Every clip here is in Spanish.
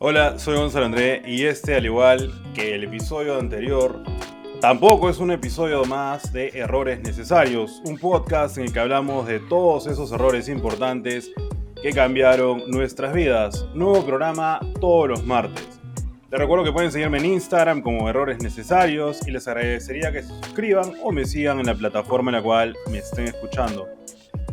Hola, soy Gonzalo André y este, al igual que el episodio anterior, tampoco es un episodio más de Errores Necesarios, un podcast en el que hablamos de todos esos errores importantes que cambiaron nuestras vidas. Nuevo programa todos los martes. Les recuerdo que pueden seguirme en Instagram como Errores Necesarios y les agradecería que se suscriban o me sigan en la plataforma en la cual me estén escuchando.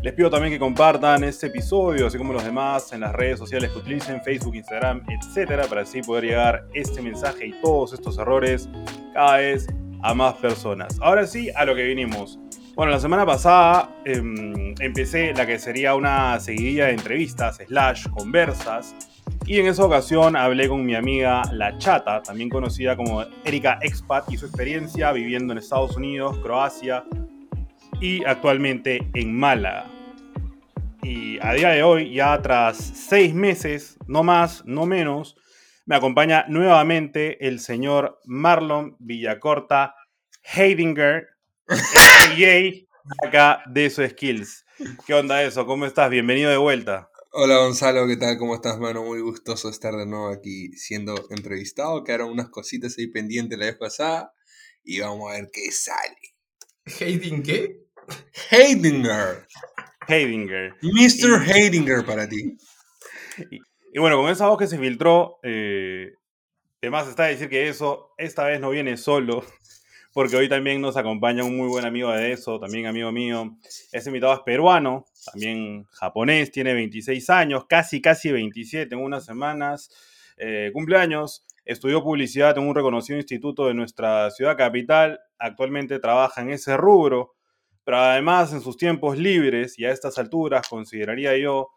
Les pido también que compartan este episodio, así como los demás, en las redes sociales que utilicen, Facebook, Instagram, etcétera, para así poder llegar este mensaje y todos estos errores cada vez a más personas. Ahora sí, a lo que vinimos. Bueno, la semana pasada em, empecé la que sería una seguidilla de entrevistas, slash, conversas, y en esa ocasión hablé con mi amiga La Chata, también conocida como Erika Expat, y su experiencia viviendo en Estados Unidos, Croacia y actualmente en Málaga. Y a día de hoy, ya tras seis meses, no más, no menos, me acompaña nuevamente el señor Marlon Villacorta Heidinger, acá de su skills. ¿Qué onda eso? ¿Cómo estás? Bienvenido de vuelta. Hola Gonzalo, ¿qué tal? ¿Cómo estás, mano? Muy gustoso estar de nuevo aquí siendo entrevistado. Quedaron unas cositas ahí pendientes la vez pasada y vamos a ver qué sale. ¿Heiding qué? Heidinger. Heidinger. Mr. Heidinger para ti. Y, bueno, con esa voz que se filtró, eh, además está a decir que eso esta vez no viene solo, porque hoy también nos acompaña un muy buen amigo de eso, también amigo mío. Ese invitado es peruano, también japonés, tiene 26 años, casi, casi 27 en unas semanas, eh, cumpleaños. Estudió publicidad en un reconocido instituto de nuestra ciudad capital. Actualmente trabaja en ese rubro pero además en sus tiempos libres y a estas alturas consideraría yo,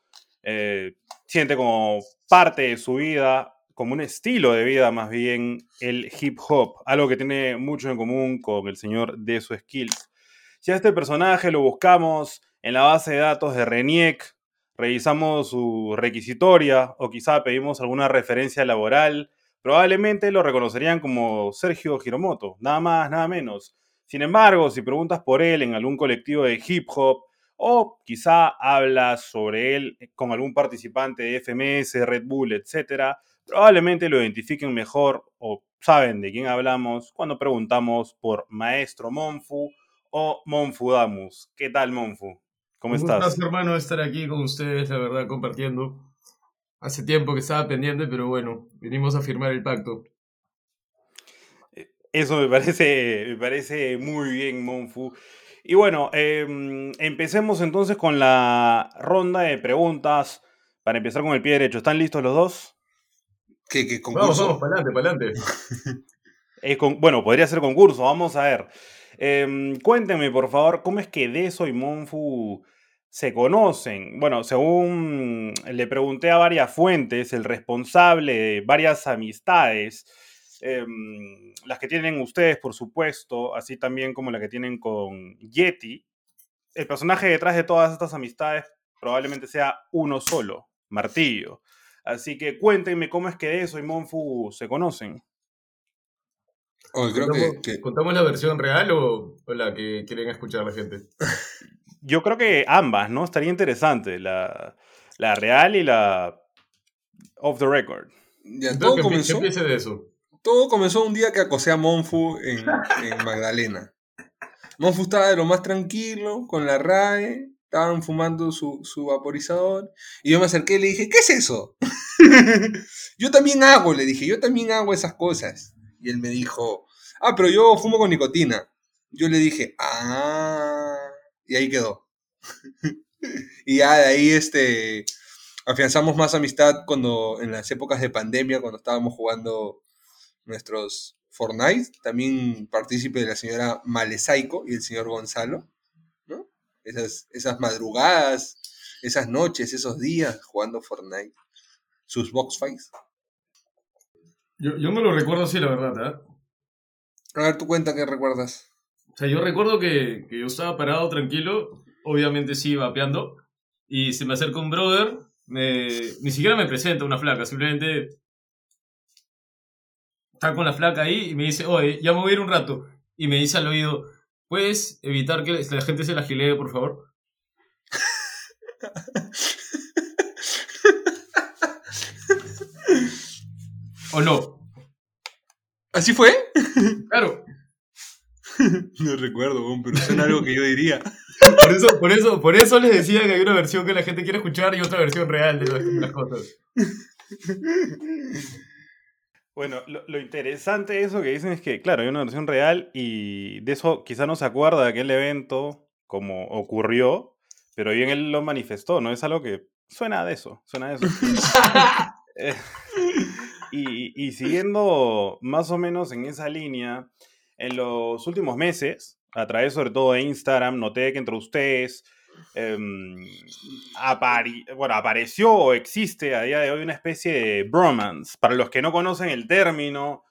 eh, siente como parte de su vida, como un estilo de vida más bien, el hip hop, algo que tiene mucho en común con el señor de su skills. Si a este personaje lo buscamos en la base de datos de RENIEC, revisamos su requisitoria o quizá pedimos alguna referencia laboral, probablemente lo reconocerían como Sergio Giromoto, nada más, nada menos. Sin embargo, si preguntas por él en algún colectivo de hip hop o quizá hablas sobre él con algún participante de FMS, Red Bull, etc., probablemente lo identifiquen mejor o saben de quién hablamos cuando preguntamos por Maestro Monfu o Monfu Damus. ¿Qué tal, Monfu? ¿Cómo Un estás? gustazo, hermano, estar aquí con ustedes, la verdad, compartiendo. Hace tiempo que estaba pendiente, pero bueno, vinimos a firmar el pacto. Eso me parece, me parece muy bien, Monfu. Y bueno, em, empecemos entonces con la ronda de preguntas. Para empezar con el pie derecho, ¿están listos los dos? ¿Qué, qué Vamos, concurso? vamos, para adelante, para adelante. Es con- bueno, podría ser concurso, vamos a ver. Em, cuéntenme, por favor, ¿cómo es que Deso y Monfu se conocen? Bueno, según le pregunté a varias fuentes, el responsable de varias amistades, em, las que tienen ustedes, por supuesto, así también como la que tienen con Yeti, el personaje detrás de todas estas amistades probablemente sea uno solo, Martillo. Así que cuéntenme cómo es que Deso y Monfu se conocen. Oh, creo ¿Contamos, que- contamos la versión real o, o la que quieren escuchar la gente? Yo creo que ambas, ¿no? Estaría interesante. La, la real y la off the record. ya Entonces, todo que comenzó, empiece de eso. Todo comenzó un día que acosé a Monfu en, en Magdalena. Monfu estaba de lo más tranquilo, con la RAE, estaban fumando su, su vaporizador, y yo me acerqué y le dije, ¿qué es eso? yo también hago, le dije, yo también hago esas cosas. Y él me dijo, ah, pero yo fumo con nicotina. Yo le dije, ah, y ahí quedó. y ya de ahí este, afianzamos más amistad cuando en las épocas de pandemia, cuando estábamos jugando nuestros Fortnite, también partícipe de la señora Malesaico y el señor Gonzalo, ¿no? Esas, esas madrugadas, esas noches, esos días jugando Fortnite, sus box fights. Yo, yo no lo recuerdo así, la verdad, ¿ah? A ver, tu cuenta, ¿qué recuerdas? O sea, yo recuerdo que, que yo estaba parado tranquilo, obviamente sí, vapeando, y se me acerca un brother, me, ni siquiera me presenta una flaca, simplemente está con la flaca ahí y me dice, oye, ya me voy a ir un rato. Y me dice al oído, ¿puedes evitar que la gente se la gilee, por favor? ¿O no? ¿Así fue? Claro. No recuerdo, pero suena algo que yo diría. Por eso, por eso, por eso les decía que hay una versión que la gente quiere escuchar y otra versión real de las, de las cosas. Bueno, lo, lo interesante de eso que dicen es que, claro, hay una versión real y de eso quizá no se acuerda de aquel evento como ocurrió, pero bien él lo manifestó, ¿no? Es algo que suena de eso, suena de eso. Eh, y, y siguiendo más o menos en esa línea, en los últimos meses, a través sobre todo de Instagram, noté que entre ustedes em, bueno, apareció o existe a día de hoy una especie de bromance. Para los que no conocen el término,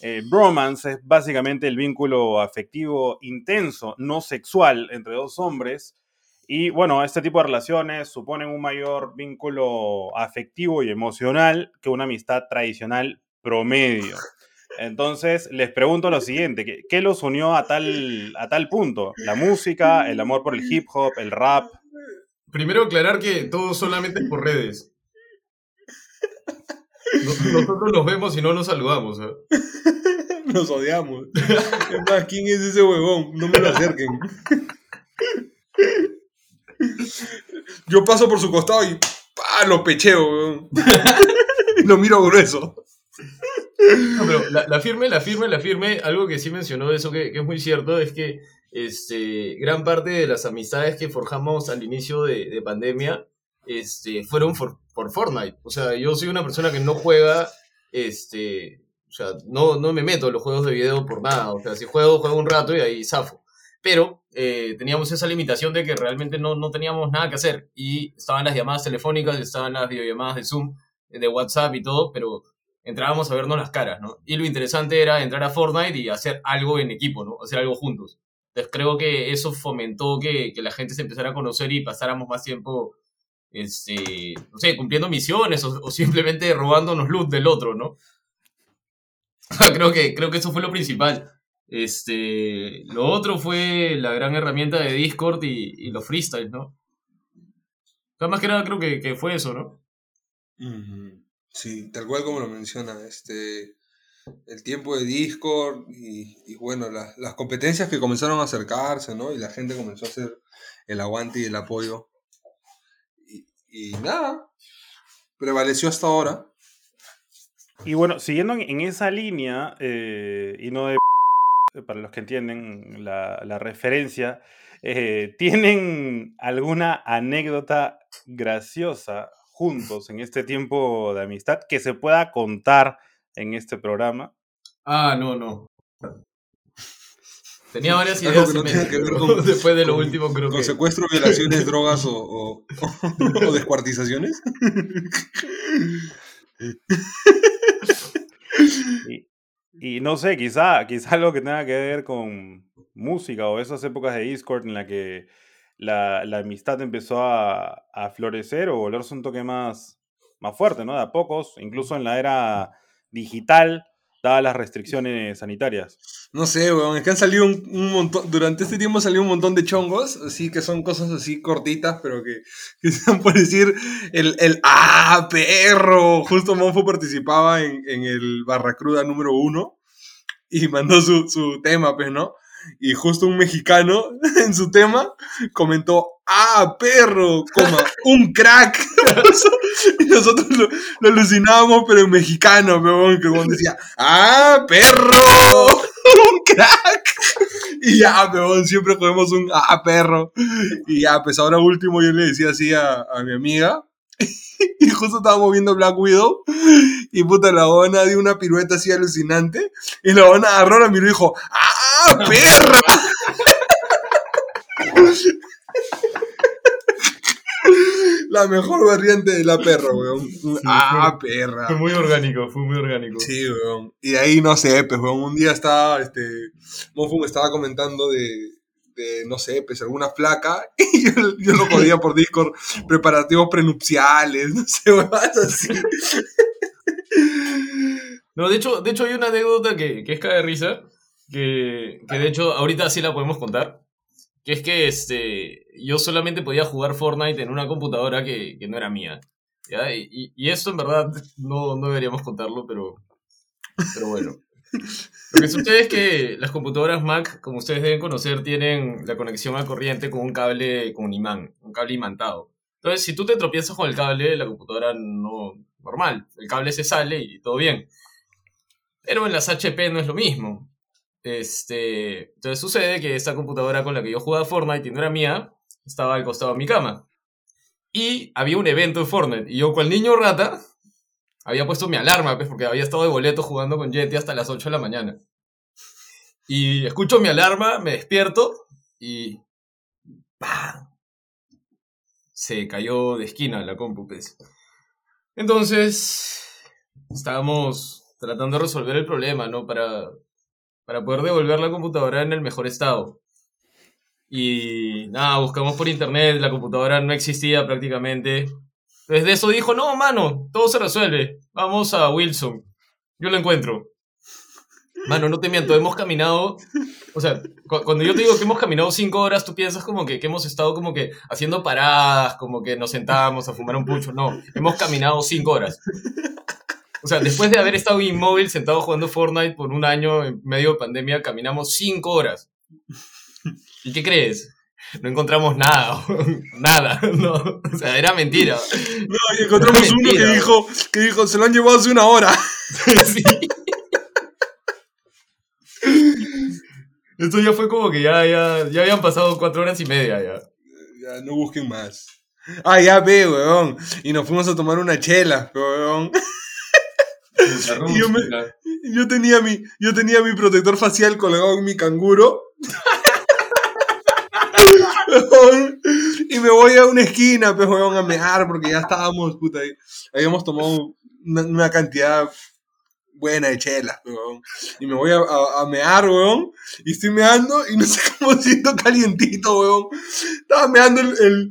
eh, bromance es básicamente el vínculo afectivo intenso, no sexual, entre dos hombres. Y bueno, este tipo de relaciones suponen un mayor vínculo afectivo y emocional que una amistad tradicional promedio. Entonces, les pregunto lo siguiente, ¿qué, qué los unió a tal, a tal punto? ¿La música, el amor por el hip hop, el rap? Primero aclarar que todo solamente es por redes. Nos- Nosotros nos vemos y no nos saludamos. ¿eh? Nos odiamos. Es más, ¿quién es ese huevón? No me lo acerquen. Yo paso por su costado y ¡pah! lo pecheo, weón. Lo miro grueso. No, pero la, la firme, la firme, la firme, algo que sí mencionó eso que, es muy cierto es que este, gran parte de las amistades que forjamos al inicio de, de pandemia este, fueron por Fortnite. O sea, yo soy una persona que no juega, este, o sea, no, no me meto en los juegos de video por nada. O sea, si juego, juego un rato y ahí zafo. Pero eh, teníamos esa limitación de que realmente no, no teníamos nada que hacer. Y estaban las llamadas telefónicas, estaban las videollamadas de Zoom, de WhatsApp y todo, pero entrábamos a vernos las caras, ¿no? Y lo interesante era entrar a Fortnite y hacer algo en equipo, ¿no? Hacer algo juntos. Entonces creo que eso fomentó que, que la gente se empezara a conocer y pasáramos más tiempo, este, no sé, cumpliendo misiones o, o simplemente robándonos loot del otro, ¿no? creo, que, creo que eso fue lo principal. Este, lo otro fue la gran herramienta de Discord y, y los freestyles, ¿no? O sea, más que nada creo que, que fue eso, ¿no? Ujú. Sí, tal cual como lo menciona, este, el tiempo de Discord y, y bueno, las, las competencias que comenzaron a acercarse, ¿no? Y la gente comenzó a hacer el aguante y el apoyo. Y, y nada, prevaleció hasta ahora. Y bueno, siguiendo en, en esa línea, eh, y no de para los que entienden la, la referencia, eh, ¿tienen alguna anécdota graciosa juntos en este tiempo de amistad que se pueda contar en este programa? Ah, no, no. Tenía varias Algo ideas que no en tenga mente, que ver con- después de lo con- último creo Con que... secuestro, violaciones, drogas o, o, o descuartizaciones. Y, y no sé, quizá, quizá algo que tenga que ver con música o esas épocas de Discord en la que la, la amistad empezó a, a florecer o volverse un toque más, más fuerte, ¿no? De a pocos, incluso en la era digital, dadas las restricciones sanitarias. No sé, weón, es que han salido un, un montón, durante este tiempo salió un montón de chongos, así que son cosas así cortitas, pero que, que sean por decir el, el ¡Ah, perro! Justo Monfo participaba en, en el Barracruda número uno y mandó su, su tema, pues, ¿no? Y justo un mexicano en su tema comentó, ¡Ah, perro! Coma, un crack. y nosotros lo, lo alucinábamos, pero en mexicano, weón, que weón decía, ¡Ah, perro! un crack. Y ya, peón, siempre cogemos un ah, perro. Y ya, pues ahora último yo le decía así a, a mi amiga. Y justo estábamos viendo Black Widow. Y puta, la bona dio una pirueta así alucinante. Y la bona agarró, la miró y dijo, ¡Ah, perra! La mejor variante de la perra, weón. ah, perra. Fue muy orgánico, fue muy orgánico. Sí, weón. Y de ahí, no sé, pues, weón, un día estaba, este, Mofu me estaba comentando de, no sé, pues, alguna flaca, y yo, yo lo jodía por Discord, preparativos prenupciales, no sé, así. No, de hecho, de hecho hay una anécdota que, que es cae de risa, que, que de hecho ahorita sí la podemos contar, que es que este, yo solamente podía jugar Fortnite en una computadora que, que no era mía. Y, y- y esto en verdad no, no deberíamos contarlo, pero Pero bueno. Lo que sucede es que las computadoras Mac, como ustedes deben conocer, tienen la conexión a corriente con un cable, con un imán, un cable imantado. Entonces, si tú te tropiezas con el cable, la computadora no, normal, el cable se sale y todo bien. Pero en las HP no es lo mismo. Este, entonces sucede que esta computadora con la que yo jugaba Fortnite y no era mía, estaba al costado de mi cama. Y había un evento en Fortnite. Y yo, cual niño rata, había puesto mi alarma, pues, porque había estado de boleto jugando con Jetty hasta las 8 de la mañana. Y escucho mi alarma, me despierto y. ¡Pam! Se cayó de esquina la compu, pues. Entonces. Estábamos tratando de resolver el problema, ¿no? Para, para poder devolver la computadora en el mejor estado. Y nada, buscamos por internet, la computadora no existía prácticamente. Desde eso dijo, no, mano, todo se resuelve. Vamos a Wilson. Yo lo encuentro. Mano, no te miento, hemos caminado. O sea, cuando yo te digo que hemos caminado cinco horas, tú piensas como que, que, hemos estado como que haciendo paradas, como que nos sentábamos a fumar un pucho. No, hemos caminado cinco horas. O sea, después de haber estado inmóvil, sentado jugando Fortnite por un año en medio de pandemia, caminamos cinco horas. ¿Y qué crees? No encontramos nada, nada, no, o sea, era mentira. No, y encontramos uno que dijo, que dijo, se lo han llevado hace una hora. sí. Esto ya fue como que ya, ya, ya habían pasado cuatro horas y media ya. Ya, no busquen más. Ah, ya ve, weón. Y nos fuimos a tomar una chela, weón. Y yo, me, yo, tenía mi, yo tenía mi protector facial colgado en mi canguro. y me voy a una esquina, pues, weón, a mear, porque ya estábamos, puta, habíamos tomado una, cantidad buena de chelas, weón. Y me voy a, a, mear, weón. Y estoy meando y no sé cómo siento calientito, weón. Estaba meando el,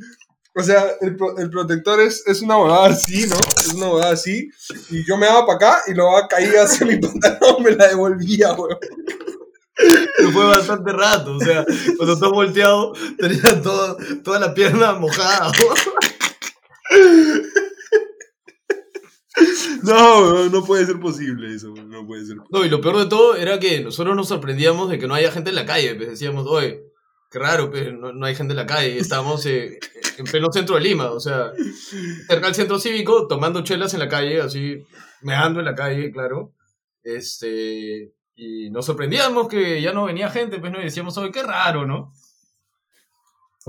o sea, el, protector es, es, una huevada así, ¿no? Es una huevada así. Y yo me daba para acá y luego caía hacia mi pantalón, me la devolvía, weón. Fue bastante rato, o sea, cuando estás volteado, tenía toda la pierna mojada. No, no puede ser posible eso, no puede ser. No, y lo peor de todo era que nosotros nos sorprendíamos de que no haya gente en la calle, pues decíamos, oye, qué raro, pues no, no hay gente en la calle, estábamos eh, en pleno centro de Lima, o sea, cerca del centro cívico, tomando chelas en la calle, así, meando en la calle, claro, este, y nos sorprendíamos que ya no venía gente, pues, ¿no? Y decíamos, oye, qué raro, ¿no?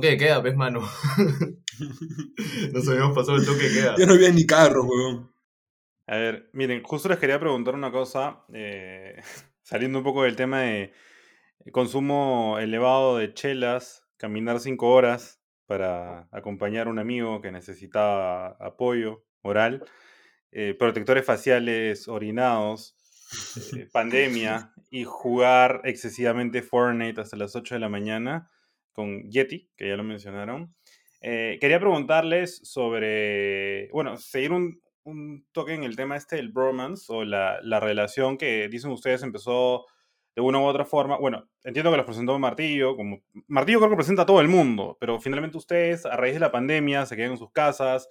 ¿Qué queda, pues, mano? Nos habíamos pasado el toque queda. Ya no había ni carro, weón. A ver, miren, justo les quería preguntar una cosa, eh, saliendo un poco del tema de consumo elevado de chelas, caminar cinco horas para acompañar a un amigo que necesitaba apoyo oral, eh, protectores faciales orinados, eh, pandemia y jugar excesivamente Fortnite hasta las 8 de la mañana con Yeti, que ya lo mencionaron. Eh, quería preguntarles sobre, bueno, seguir un, un, toque en el tema este del bromance o la, la, relación que dicen ustedes empezó de una u otra forma. Bueno, entiendo que los presentó Martillo, como Martillo creo que presenta a todo el mundo, pero finalmente ustedes a raíz de la pandemia se quedan en sus casas,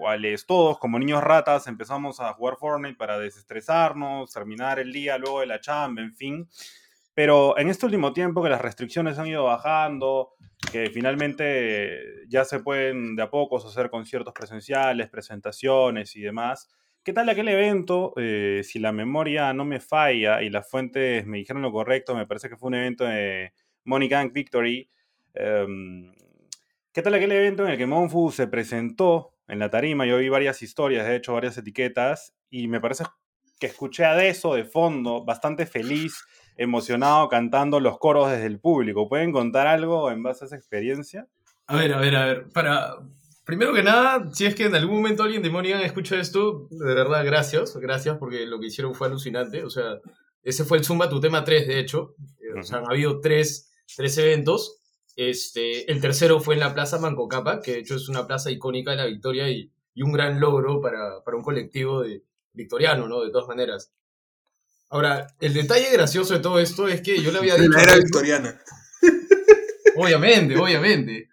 cuales todos, como niños ratas, empezamos a jugar Fortnite para desestresarnos, terminar el día luego de la chamba, en fin. Pero en este último tiempo que las restricciones han ido bajando, que finalmente ya se pueden de a pocos hacer conciertos presenciales, presentaciones y demás. ¿Qué tal aquel evento? Eh, si la memoria no me falla y las fuentes me dijeron lo correcto, me parece que fue un evento de Money Gang Victory. Em, ¿Qué tal aquel evento en el que Monfu se presentó en la tarima. Yo vi varias historias, de hecho, varias etiquetas, y me parece que escuché a eso de fondo, bastante feliz, emocionado, cantando los coros desde el público. ¿Pueden contar algo en base a esa experiencia? A ver, a ver, a ver. Para. Primero que nada, si es que en algún momento alguien de Monigan escucha esto, de verdad, gracias. Gracias porque lo que hicieron fue alucinante. O sea, ese fue el Zumba, tu tema 3, de hecho. O sea, han habido tres, tres eventos este, el tercero fue en la Plaza Mancocapa, que de hecho es una plaza icónica de la Victoria y, y un gran logro para, para, un colectivo de, victoriano, ¿no? De todas maneras. Ahora, el detalle gracioso de todo esto es que yo le había dicho... La era victoriana. Obviamente, obviamente.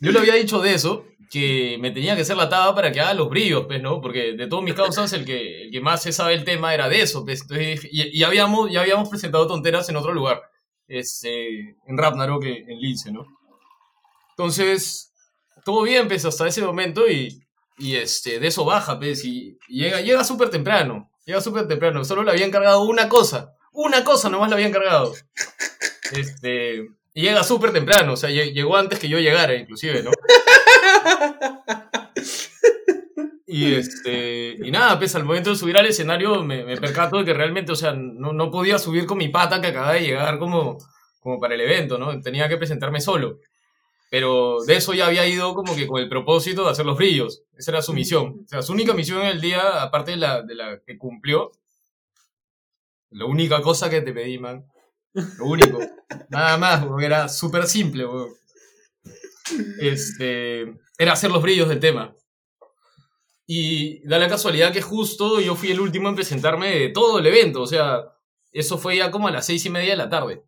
Yo le había dicho de eso que me tenía que ser la taba para que haga los brillos, pues, ¿no? Porque de todos mis causas, el que, el que más se sabe el tema era de eso, pues. Entonces, y, y habíamos, ya habíamos presentado tonteras en otro lugar, este, en Rapnarok, en Lince, ¿no? Entonces, todo bien, pues, hasta ese momento y, y este, de eso baja, pues, y, y llega, llega súper temprano, llega súper temprano, solo le habían cargado una cosa, una cosa nomás le habían cargado. Este, y llega súper temprano, o sea, lle- llegó antes que yo llegara, inclusive, ¿no? Y este. Y nada, pues al momento de subir al escenario me, me percato de que realmente, o sea, no, no podía subir con mi pata que acaba de llegar como, como para el evento, ¿no? Tenía que presentarme solo. Pero de eso ya había ido como que con el propósito de hacer los brillos. Esa era su misión. O sea, su única misión en el día, aparte de la, de la que cumplió, la única cosa que te pedí, man. Lo único. Nada más, porque era súper simple, weón. Este, era hacer los brillos del tema. Y da la casualidad que justo yo fui el último en presentarme de todo el evento. O sea, eso fue ya como a las seis y media de la tarde.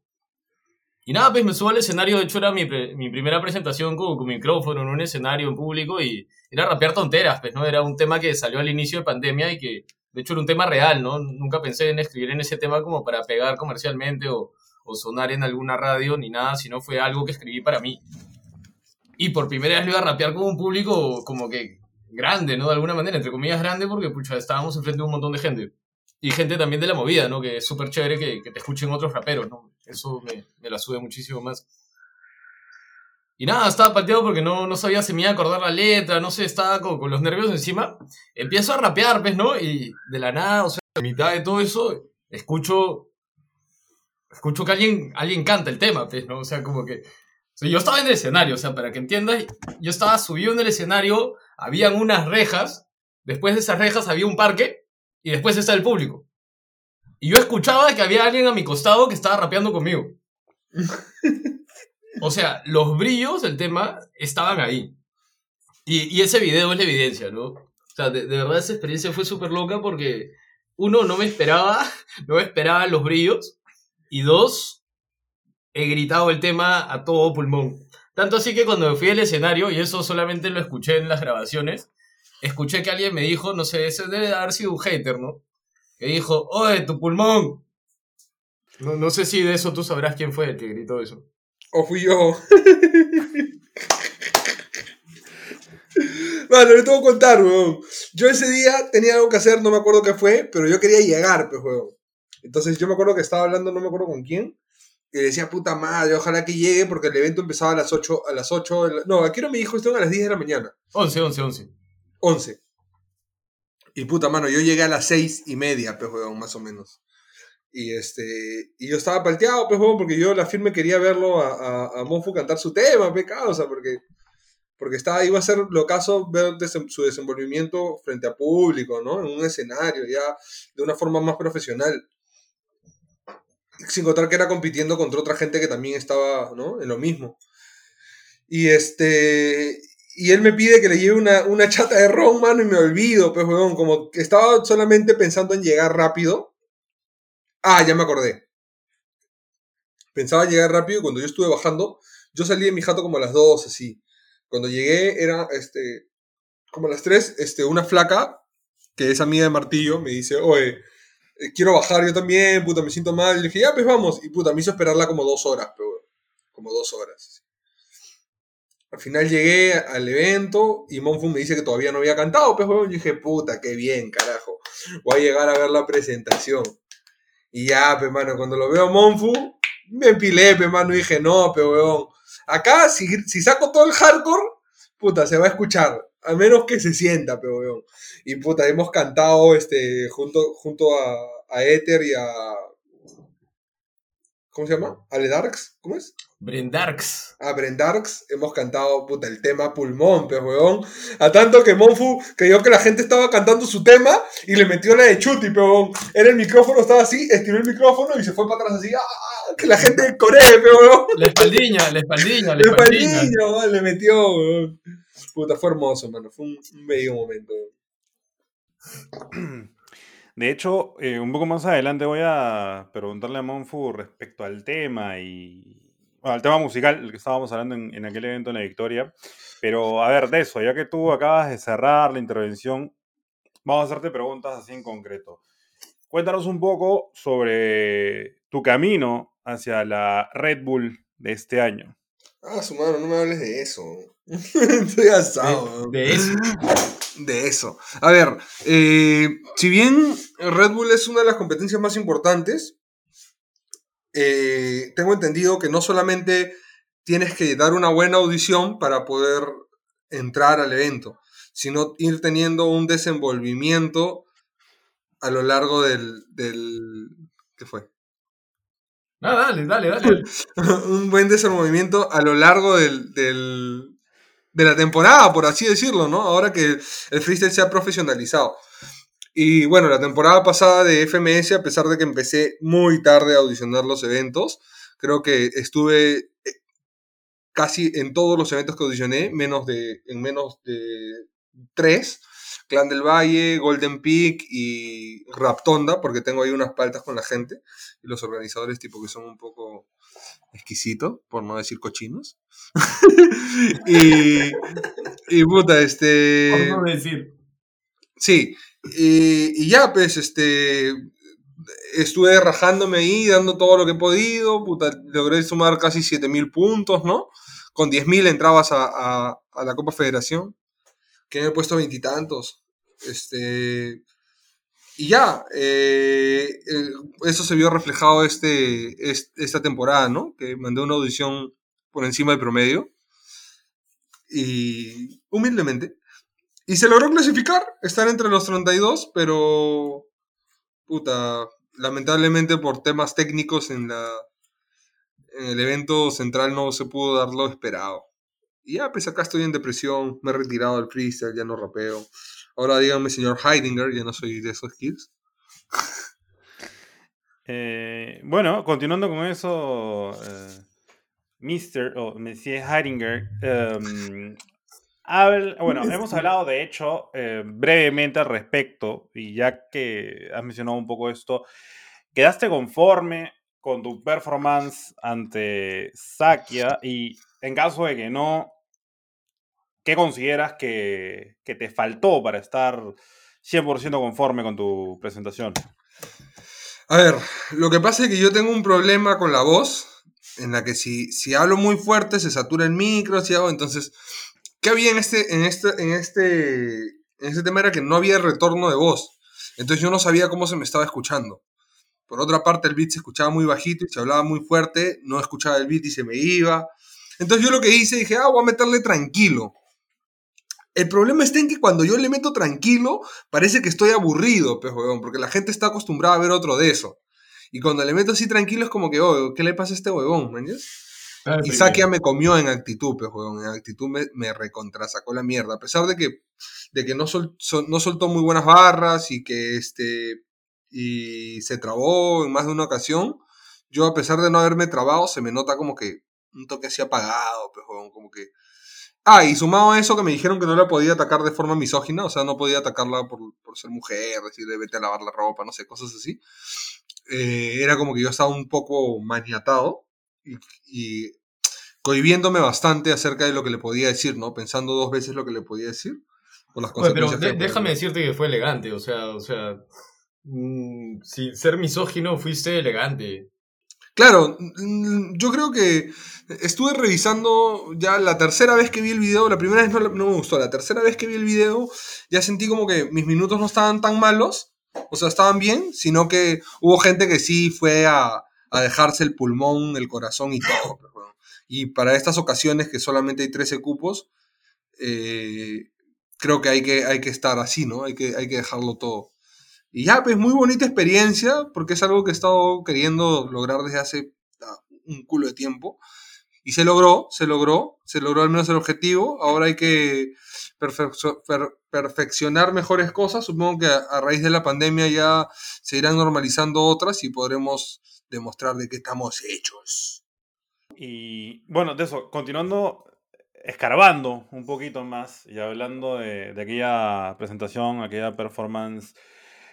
Y nada, pues me subo al escenario. De hecho, era mi, mi primera presentación con, con micrófono en un escenario en público. Y era rapear tonteras, pues, ¿no? Era un tema que salió al inicio de pandemia y que, de hecho, era un tema real, ¿no? Nunca pensé en escribir en ese tema como para pegar comercialmente o, o sonar en alguna radio ni nada, sino fue algo que escribí para mí. Y por primera vez lo iba a rapear con un público como que grande, ¿no? De alguna manera, entre comillas grande, porque pucha, estábamos enfrente de un montón de gente. Y gente también de la movida, ¿no? Que es súper chévere que, que te escuchen otros raperos, ¿no? Eso me, me la sube muchísimo más. Y nada, estaba pateado porque no, no sabía si me iba a acordar la letra, no sé, estaba con, con los nervios encima. Empiezo a rapear, pues, ¿no? Y de la nada, o sea, a mitad de todo eso, escucho. Escucho que alguien, alguien canta el tema, pues, ¿no? O sea, como que. o sea, yo estaba en el escenario, o sea, para que entiendas, yo estaba subido en el escenario, habían unas rejas, después de esas rejas había un parque, y después está el público. Y yo escuchaba que había alguien a mi costado que estaba rapeando conmigo. O sea, los brillos del tema estaban ahí. Y, y ese video es la evidencia, ¿no? O sea, de, de verdad esa experiencia fue súper loca porque, uno, no me esperaba, no me esperaba los brillos. Y dos, he gritado el tema a todo pulmón. Tanto así que cuando fui al escenario, y eso solamente lo escuché en las grabaciones, escuché que alguien me dijo, no sé, ese debe de haber sido un hater, ¿no? Que dijo, oye, tu pulmón. No, no sé si de eso tú sabrás quién fue el que gritó eso. O fui yo. Bueno, le tengo que contar, weón. Yo ese día tenía algo que hacer, no me acuerdo qué fue, pero yo quería llegar, pues, weón. Entonces yo me acuerdo que estaba hablando, no me acuerdo con quién, y decía, puta madre, ojalá que llegue, porque el evento empezaba a las 8, a las 8, de la- no, aquí no me dijo, esto a las 10 de la mañana, 11, 11, 11. 11. Y puta mano, yo llegué a las 6 y media, pues, weón, más o menos. Y este, y yo estaba palteado, pues, weón, porque yo la firme quería verlo a, a, a Monfu cantar su tema, pe causa, porque, porque estaba, iba a ser lo caso ver desem- su desenvolvimiento frente a público, ¿no? En un escenario, ya de una forma más profesional. Sin contar que era compitiendo contra otra gente que también estaba, ¿no? En lo mismo. Y este, y él me pide que le lleve una, una chata de ron, mano, y me olvido, pues, weón, como que estaba solamente pensando en llegar rápido. Ah, ya me acordé. Pensaba llegar rápido y cuando yo estuve bajando, yo salí de mi jato como a las 2, así. Cuando llegué era, este, como a las 3, este, una flaca, que es amiga de Martillo, me dice, oye, quiero bajar yo también, puta, me siento mal. Y le dije, ya, pues vamos. Y puta, me hizo esperarla como dos horas, pero, como dos horas. Al final llegué al evento y Monfu me dice que todavía no había cantado, pues, weón. Yo dije, puta, qué bien, carajo. Voy a llegar a ver la presentación. Y ya, pues, mano, cuando lo veo a Monfu, me empilé, pues, mano, y dije, no, pues, weón. Acá, si, si saco todo el hardcore, puta, se va a escuchar. A menos que se sienta, pero weón. Y puta, hemos cantado este, junto, junto a, a Ether y a. ¿Cómo se llama? Ale Darks, ¿cómo es? Brendarks. A Brendarks hemos cantado puta, el tema pulmón, pues weón. A tanto que Monfu creyó que la gente estaba cantando su tema y le metió la de Chuti, pero weón. Era el micrófono, estaba así, estiró el micrófono y se fue para atrás así. ¡ah! Que la gente coree, pero weón. La espaldiña, la espaldiña, la Le espaldiña. palillo, weón, le metió, weón. Puta, fue hermoso, mano. Fue un, un bello momento, weón. De hecho, eh, un poco más adelante voy a preguntarle a Monfu respecto al tema y al tema musical, el que estábamos hablando en, en, aquel evento en la Victoria. Pero a ver, de eso, ya que tú acabas de cerrar la intervención, vamos a hacerte preguntas así en concreto. Cuéntanos un poco sobre tu camino hacia la Red Bull de este año. Ah, su mano, no me hables de eso. Estoy asado. De, de, eso. De eso. A ver, eh, si bien Red Bull es una de las competencias más importantes, eh, tengo entendido que no solamente tienes que dar una buena audición para poder entrar al evento, sino ir teniendo un desenvolvimiento a lo largo del... del ¿Qué fue? Ah, dale, dale, dale. un buen desenvolvimiento a lo largo del, del, de la temporada, por así decirlo, ¿no? Ahora que el freestyle se ha profesionalizado. Y bueno, la temporada pasada de FMS, a pesar de que empecé muy tarde a audicionar los eventos, creo que estuve eh, casi en todos los eventos que audicioné, menos de, en menos de tres. Clan del Valle, Golden Peak y Raptonda, porque tengo ahí unas paltas con la gente y los organizadores tipo que son un poco exquisitos, por no decir cochinos. y, y puta, este... Por no decir. Sí, y, y, ya, pues, este, estuve rajándome ahí, dando todo lo que he podido, puta, logré sumar casi 7.000 puntos, ¿no? Con 10.000 entrabas a, a, a, la Copa Federación, que me he puesto veintitantos. Este, y ya, eh, eso se vio reflejado este, esta temporada, ¿no? Que mandé una audición por encima del promedio. Y humildemente. Y se logró clasificar, estar entre los 32, pero. Puta, lamentablemente por temas técnicos en, la, en el evento central no se pudo dar lo esperado. Y ya, pues acá estoy en depresión, me he retirado del freestyle, ya no rapeo. Ahora díganme, señor Heidinger, ya no soy de esos kids. Eh, bueno, continuando con eso, eh, Mr. o Monsieur Heidinger, um, bueno, hemos hablado de hecho eh, brevemente al respecto, y ya que has mencionado un poco esto, ¿quedaste conforme con tu performance ante Sakia? Y en caso de que no, ¿qué consideras que, que te faltó para estar 100% conforme con tu presentación? A ver, lo que pasa es que yo tengo un problema con la voz, en la que si, si hablo muy fuerte se satura el micro, si entonces, ¿qué había en este, en este, en este, en este tema? Era que no había retorno de voz. Entonces yo no sabía cómo se me estaba escuchando. Por otra parte, el beat se escuchaba muy bajito y se hablaba muy fuerte, no escuchaba el beat y se me iba. Entonces yo lo que hice, dije, ah, voy a meterle tranquilo. El problema está en que cuando yo le meto tranquilo, parece que estoy aburrido, pues, huevón, porque la gente está acostumbrada a ver otro de eso. Y cuando le meto así tranquilo es como que, oh, ¿qué le pasa a este huevón, man? Ah, y Sakia me comió en actitud, pues, huevón. En actitud me, me recontrasacó la mierda. A pesar de que, de que no, sol, sol, no soltó muy buenas barras y que este. y se trabó en más de una ocasión, yo a pesar de no haberme trabado, se me nota como que un toque así apagado, pues, huevón, como que Ah, y sumado a eso que me dijeron que no la podía atacar de forma misógina, o sea, no podía atacarla por, por ser mujer, decirle vete a lavar la ropa, no sé, cosas así. Eh, era como que yo estaba un poco maniatado y, y, cohibiéndome bastante acerca de lo que le podía decir, ¿no? Pensando dos veces lo que le podía decir. Por las Oye, pero de, déjame decirte que fue elegante, o sea, o sea, mmm, sin ser misógino fuiste elegante. Claro, mm, yo creo que estuve revisando ya la tercera vez que vi el video, la primera vez no, me gustó, la tercera vez que vi el video ya sentí como que mis minutos no estaban tan malos, o sea, estaban bien, sino que hubo gente que sí fue a, a dejarse el pulmón, el corazón y todo. Y para estas ocasiones que solamente hay 13 cupos, eh, creo que hay, que hay que estar así, ¿no? Hay que, hay que dejarlo todo. Y ya, pues muy bonita experiencia, porque es algo que he estado queriendo lograr desde hace ah, un culo de tiempo. Y se logró, se logró, se logró al menos el objetivo. Ahora hay que perfeccio, per, perfeccionar mejores cosas. Supongo que a, a, raíz de la pandemia ya se irán normalizando otras y podremos demostrar de qué estamos hechos. Y bueno, de eso, continuando, escarbando un poquito más y hablando de, de aquella presentación, aquella performance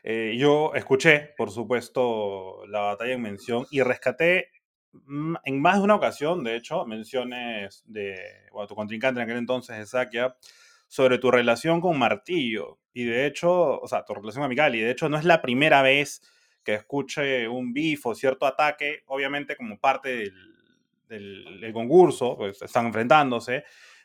eh, yo escuché, por supuesto, la batalla en mención y rescaté mm, en más de una ocasión, de hecho, menciones de bueno, tu contrincante en aquel entonces, de Sakia, sobre tu relación con Martillo. Y de hecho, o sea, tu relación amical. Y de hecho, no es la primera vez que escuche un beef o cierto ataque, obviamente como parte del, del, concurso, pues están enfrentándose.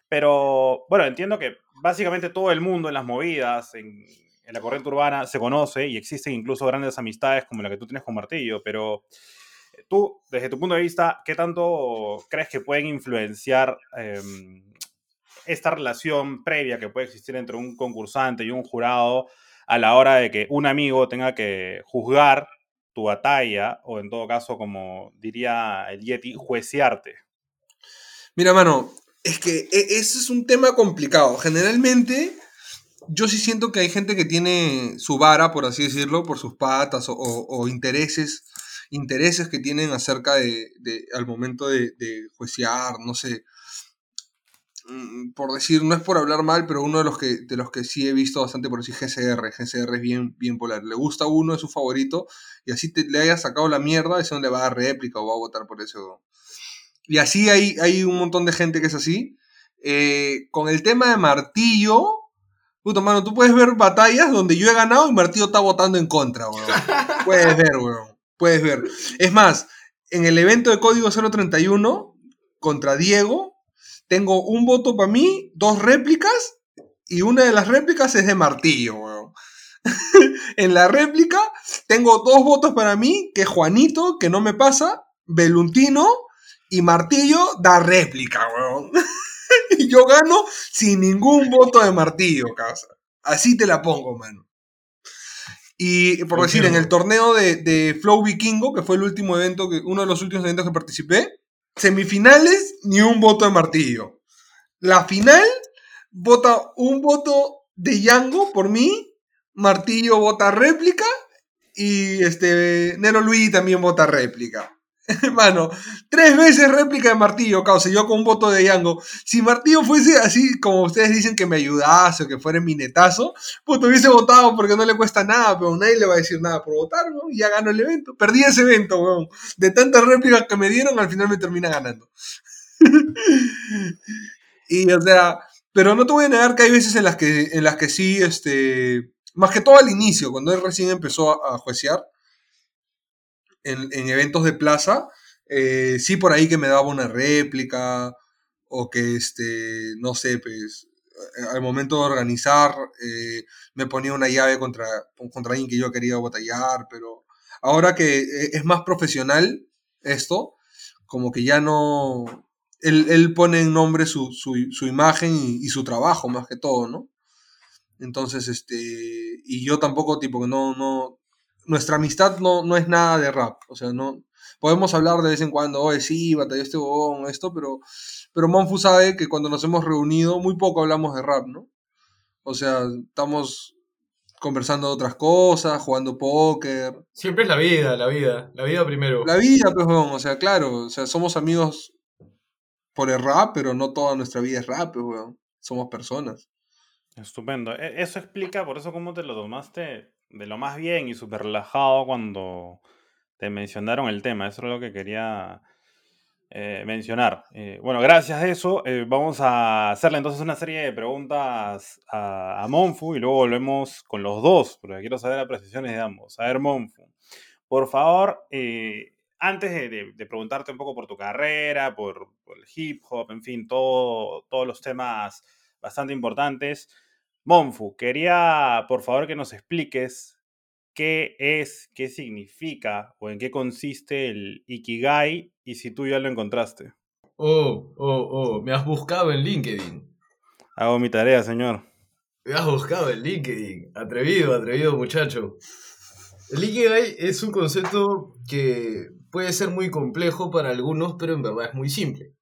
Pero bueno, entiendo que básicamente todo el mundo en las movidas, en, la corriente urbana, se conoce y existen incluso grandes amistades como la que tú tienes con Martillo, pero eh, tú, desde tu punto de vista, ¿qué tanto crees que pueden influenciar eh, esta relación previa que puede existir entre un concursante y un jurado a la hora de que un amigo tenga que juzgar tu batalla o en todo caso, como diría el Yeti, juecearte? Mira, mano, es que e, ese es un tema complicado. Generalmente, yo sí siento que hay gente que tiene su vara, por así decirlo, por sus patas o, intereses, intereses que tienen acerca de, al momento de, de, no sé. Mm, por decir, no es por hablar mal, pero uno de los que, de los que sí he visto bastante por decir GCR. GCR es bien, bien polar. Le gusta uno, es su favorito, y así te, le haya sacado la mierda, ese no le va a dar réplica o va a votar por eso. Y así hay, hay un montón de gente que es así. Eh, con el tema de Martillo, puto mano, tú puedes ver batallas donde yo he ganado y Martillo está votando en contra, weón. puedes ver, weón. Puedes ver. Es más, en el evento de Código 031 contra Diego, tengo un voto para mí, dos réplicas, y una de las réplicas es de Martillo, weón. en la réplica tengo dos votos para mí, que Juanito, que no me pasa, Beluntino y Martillo da réplica, weón. y yo gano sin ningún voto de Martillo, casa. Así te la pongo, mano. Y por decir, en el torneo de, de, Flow Vikingo, que fue el último evento, que, uno de los últimos eventos que participé, semifinales, ni un voto de Martillo. La final, vota un voto de Yango por mí, Martillo vota réplica y este Nero Luis también vota réplica. Hermano, tres veces réplica de Martillo, causa, yo con un voto de Yango. Si Martillo fuese así, como ustedes dicen que me ayudase o que fuera mi netazo, pues hubiese votado porque no le cuesta nada, pero nadie le va a decir nada por votar. Y ya ganó el evento. Perdí ese evento, weón. De tantas réplicas que me dieron, al final me termina ganando. y, o sea, pero no te voy a negar que hay veces en las que, en las que sí, este, más que todo al inicio, cuando él recién empezó a, a juecear, en, en, eventos de plaza, eh, sí por ahí que me daba una réplica o que, este, no sé, pues al momento de organizar eh, me ponía una llave contra, contra alguien que yo quería batallar, pero ahora que eh, es más profesional esto, como que ya no... Él, él pone en nombre su, su, su imagen y, y, su trabajo más que todo, ¿no? Entonces, este, y yo tampoco, tipo, no, no, nuestra amistad no, no es nada de rap. O sea, no. Podemos hablar de vez en cuando, oye, sí, batalló este bobón, esto, pero, pero Monfu sabe que cuando nos hemos reunido, muy poco hablamos de rap, ¿no? O sea, estamos conversando de otras cosas, jugando póker. Siempre es la vida, la vida, la vida primero. La vida, pues, weón, o sea, claro, o sea, somos amigos por el rap, pero no toda nuestra vida es rap, pues, weón. Somos personas. Estupendo. Eso explica, por eso, cómo te lo tomaste de lo más bien y súper relajado cuando te mencionaron el tema. Eso es lo que quería eh, mencionar. Eh, bueno, gracias a eso, eh, vamos a hacerle entonces una serie de preguntas a, Monfu y luego volvemos con los dos, porque quiero saber las precisiones de ambos. A ver, Monfu, por favor, antes de, preguntarte un poco por tu carrera, por, por el hip hop, en fin, todo, todos los temas bastante importantes, Monfu, quería por favor que nos expliques qué es, qué significa o en qué consiste el Ikigai y si tú ya lo encontraste. Oh, oh, oh, me has buscado en LinkedIn. Hago mi tarea, señor. Me has buscado en LinkedIn. Atrevido, atrevido muchacho. El Ikigai es un concepto que puede ser muy complejo para algunos, pero en verdad es muy simple.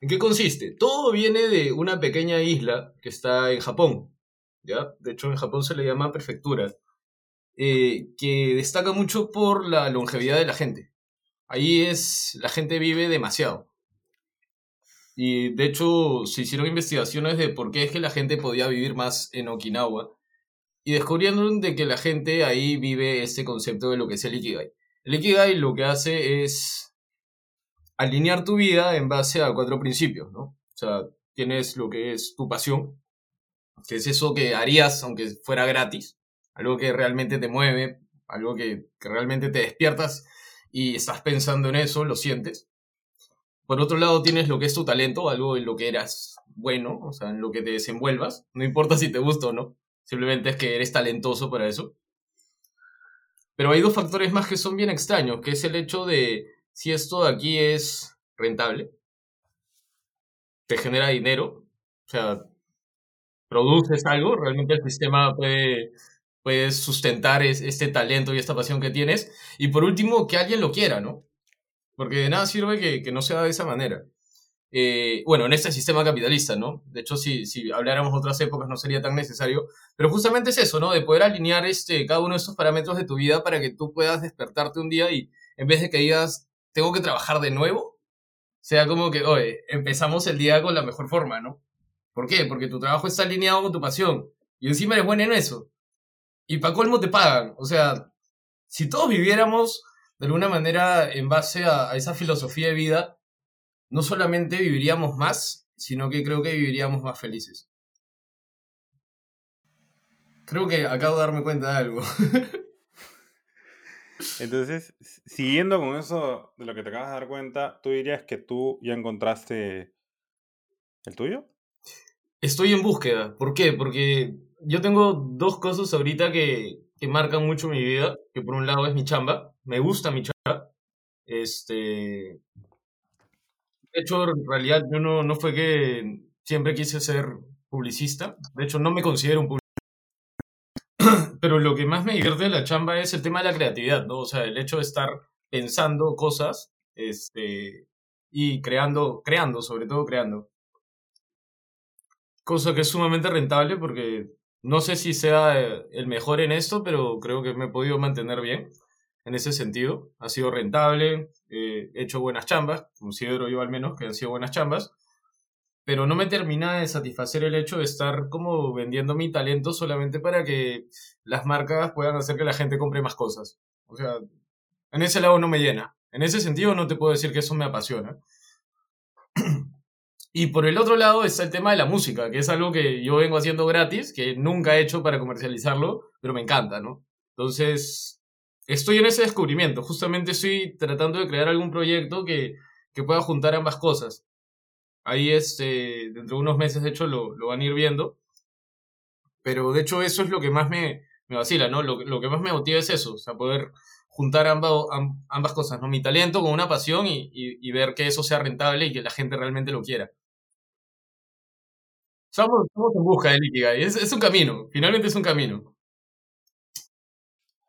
¿En qué consiste? Todo viene de una pequeña isla que está en Japón. ¿ya? De hecho, en Japón se le llama prefectura. Eh, que destaca mucho por la longevidad de la gente. Ahí es. La gente vive demasiado. Y de hecho, se hicieron investigaciones de por qué es que la gente podía vivir más en Okinawa. Y descubrieron de que la gente ahí vive este concepto de lo que es el Ikigai. El Ikigai lo que hace es alinear tu vida en base a cuatro principios, ¿no? O sea, tienes lo que es tu pasión, que es eso que harías aunque fuera gratis, algo que realmente te mueve, algo que, que realmente te despiertas y estás pensando en eso, lo sientes. Por otro lado, tienes lo que es tu talento, algo en lo que eras bueno, o sea, en lo que te desenvuelvas. No importa si te gusta o no, simplemente es que eres talentoso para eso. Pero hay dos factores más que son bien extraños, que es el hecho de si esto de aquí es rentable, te genera dinero, o sea, produces algo, realmente el sistema puede, puede sustentar este talento y esta pasión que tienes. Y por último, que alguien lo quiera, ¿no? Porque de nada sirve que, que no sea de esa manera. Eh, bueno, en este sistema capitalista, ¿no? De hecho, si, si habláramos otras épocas no sería tan necesario, pero justamente es eso, ¿no? De poder alinear este, cada uno de estos parámetros de tu vida para que tú puedas despertarte un día y en vez de que digas, tengo que trabajar de nuevo, sea como que, oye, empezamos el día con la mejor forma, ¿no? ¿Por qué? Porque tu trabajo está alineado con tu pasión y encima eres bueno en eso. Y para colmo te pagan. O sea, si todos viviéramos de alguna manera en base a esa filosofía de vida, no solamente viviríamos más, sino que creo que viviríamos más felices. Creo que acabo de darme cuenta de algo. Entonces, siguiendo con eso de lo que te acabas de dar cuenta, ¿tú dirías que tú ya encontraste el tuyo? Estoy en búsqueda. ¿Por qué? Porque yo tengo dos cosas ahorita que, que marcan mucho mi vida, que por un lado es mi chamba, me gusta mi chamba, este, de hecho, en realidad yo no, no fue que siempre quise ser publicista. De hecho, no me considero un publicista. Pero lo que más me divierte de la chamba es el tema de la creatividad, ¿no? O sea, el hecho de estar pensando cosas este, y creando, creando, sobre todo creando. Cosa que es sumamente rentable porque no sé si sea el mejor en esto, pero creo que me he podido mantener bien en ese sentido. Ha sido rentable, he hecho buenas chambas, considero yo al menos que han sido buenas chambas, pero no me termina de satisfacer el hecho de estar como vendiendo mi talento solamente para que las marcas puedan hacer que la gente compre más cosas. O sea, en ese lado no me llena. En ese sentido no te puedo decir que eso me apasiona. Y por el otro lado está el tema de la música, que es algo que yo vengo haciendo gratis, que nunca he hecho para comercializarlo, pero me encanta, ¿no? Entonces, estoy en ese descubrimiento. Justamente estoy tratando de crear algún proyecto que, que pueda juntar ambas cosas. Ahí, este, dentro de unos meses, de hecho, lo, lo, van a ir viendo. Pero, de hecho, eso es lo que más me, me vacila, ¿no? Lo, lo, que más me motiva es eso, o sea, poder juntar ambas, ambas cosas, ¿no? Mi talento con una pasión y, y, ver que eso sea rentable y que la gente realmente lo quiera. Estamos, en busca de Ikigai. Es, es un camino, finalmente es un camino.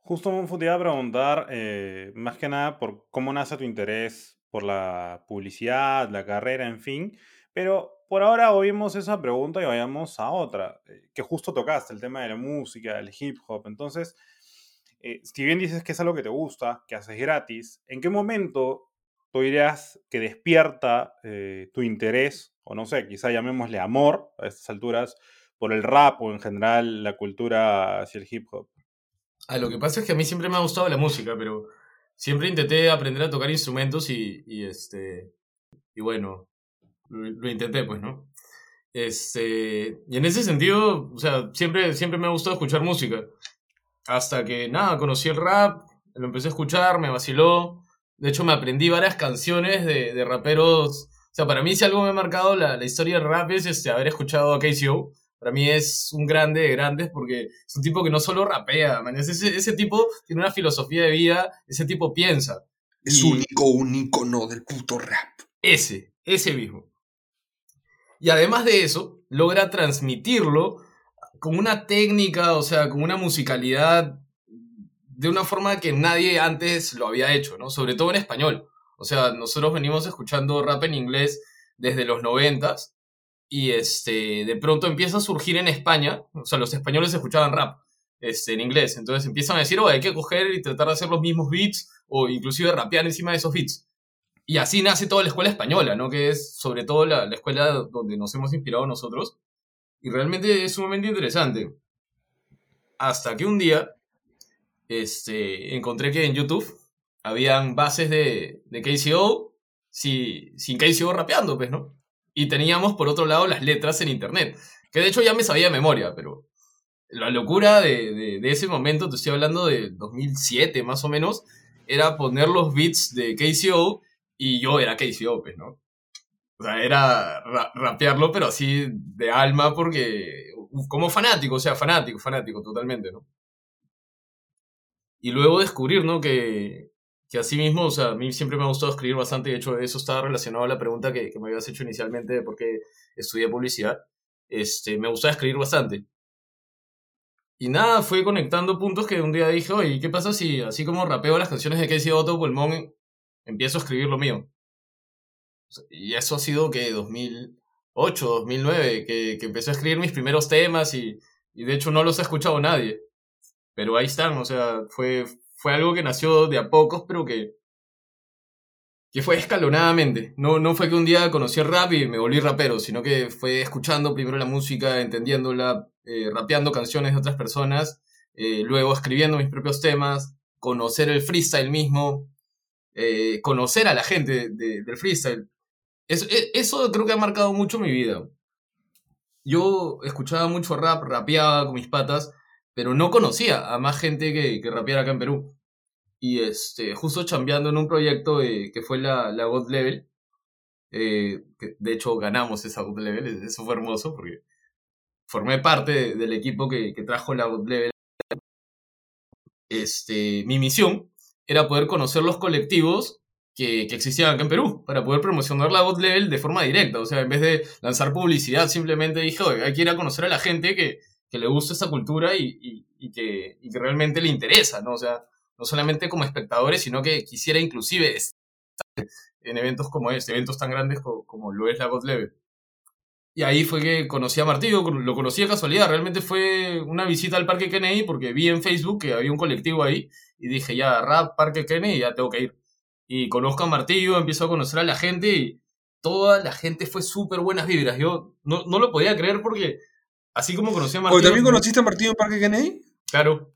Justo Monfu te iba a preguntar, eh, más que nada, por cómo nace tu interés por la publicidad, la carrera, en fin. Pero por ahora oímos esa pregunta y vayamos a otra, eh, que justo tocaste, el tema de la música, el hip hop. Entonces, eh, si bien dices que es algo que te gusta, que haces gratis, ¿en qué momento tú dirías que despierta tu interés, o no sé, quizá llamémosle amor a estas alturas, por el rap o en general la cultura hacia el hip hop? Ah, lo que pasa es que a mí siempre me ha gustado la música, pero siempre intenté aprender a tocar instrumentos y, y este, y bueno, lo, intenté pues, ¿no? Este, y en ese sentido, o sea, siempre, siempre me ha gustado escuchar música. Hasta que, nada, conocí el rap, lo empecé a escuchar, me vaciló. De hecho, me aprendí varias canciones de, de raperos. O sea, para mí si algo me ha marcado la, la historia del rap es este, haber escuchado a KCO para mí es un grande de grandes porque es un tipo que no solo rapea, man. Ese, ese tipo tiene una filosofía de vida, ese tipo piensa. Es único, un icono del puto rap. Ese, ese mismo. Y además de eso, logra transmitirlo con una técnica, o sea, con una musicalidad de una forma que nadie antes lo había hecho, ¿no? Sobre todo en español. O sea, nosotros venimos escuchando rap en inglés desde los noventas y este, de pronto empieza a surgir en España, o sea, los españoles escuchaban rap este, en inglés, entonces empiezan a decir, oh, hay que coger y tratar de hacer los mismos beats o inclusive rapear encima de esos beats. Y así nace toda la escuela española, ¿no? Que es sobre todo la, la escuela donde nos hemos inspirado nosotros. Y realmente es sumamente interesante. Hasta que un día este, encontré que en YouTube habían bases de, de KCO si, sin KCO rapeando, pues, ¿no? Y teníamos, por otro lado, las letras en internet, que de hecho ya me sabía de memoria, pero la locura de, de, ese momento, te estoy hablando de 2007 más o menos, era poner los beats de KCO y yo era KCO, pues, ¿no? O sea, era rapearlo, pero así de alma, porque como fanático, o sea, fanático, fanático, totalmente, ¿no? Y luego descubrir, ¿no? Que, que así mismo, o sea, a mí siempre me ha gustado escribir bastante, de hecho eso estaba relacionado a la pregunta que, me habías hecho inicialmente de por qué estudié publicidad. Este, me gustaba escribir bastante. Y nada, fui conectando puntos que un día dije, oye, ¿qué pasa si así como rapeo las canciones de Casey Otto Pulmón, empiezo a escribir lo mío? Y eso ha sido que 2008, 2009, que, que empecé a escribir mis primeros temas y, y de hecho no los ha escuchado nadie. Pero ahí están, o sea, fue, fue algo que nació de a pocos, pero que, que fue escalonadamente. No, no fue que un día conocí el rap y me volví rapero, sino que fue escuchando primero la música, entendiéndola, eh, rapeando canciones de otras personas, eh, luego escribiendo mis propios temas, conocer el freestyle mismo, eh, conocer a la gente del freestyle. Eso, e, eso creo que ha marcado mucho mi vida. Yo escuchaba mucho rap, rapeaba con mis patas, pero no conocía a más gente que, que rapeara acá en Perú. Y este, justo chambeando en un proyecto que fue la, la God Level, que de hecho ganamos esa God Level, eso fue hermoso porque formé parte del equipo que, trajo la God Level. Este, mi misión era poder conocer los colectivos que, existían acá en Perú, para poder promocionar la God Level de forma directa. O sea, en vez de lanzar publicidad, simplemente dije, oye, hay que ir a conocer a la gente que, le gusta esa cultura y, que, realmente le interesa, ¿no? O sea, no solamente como espectadores, sino que quisiera inclusive estar en eventos como este, eventos tan grandes como, como lo es la God Level. Y ahí fue que conocí a Martillo, lo conocí de casualidad, realmente fue una visita al Parque Kennedy porque vi en Facebook que había un colectivo ahí y dije, ya, rap, Parque Kennedy, ya tengo que ir. Y conozco a Martillo, empiezo a conocer a la gente y toda la gente fue súper buenas vibras. Yo no, lo podía creer porque así como conocí a Martillo... ¿También conociste a Martillo en Parque Kennedy? Claro.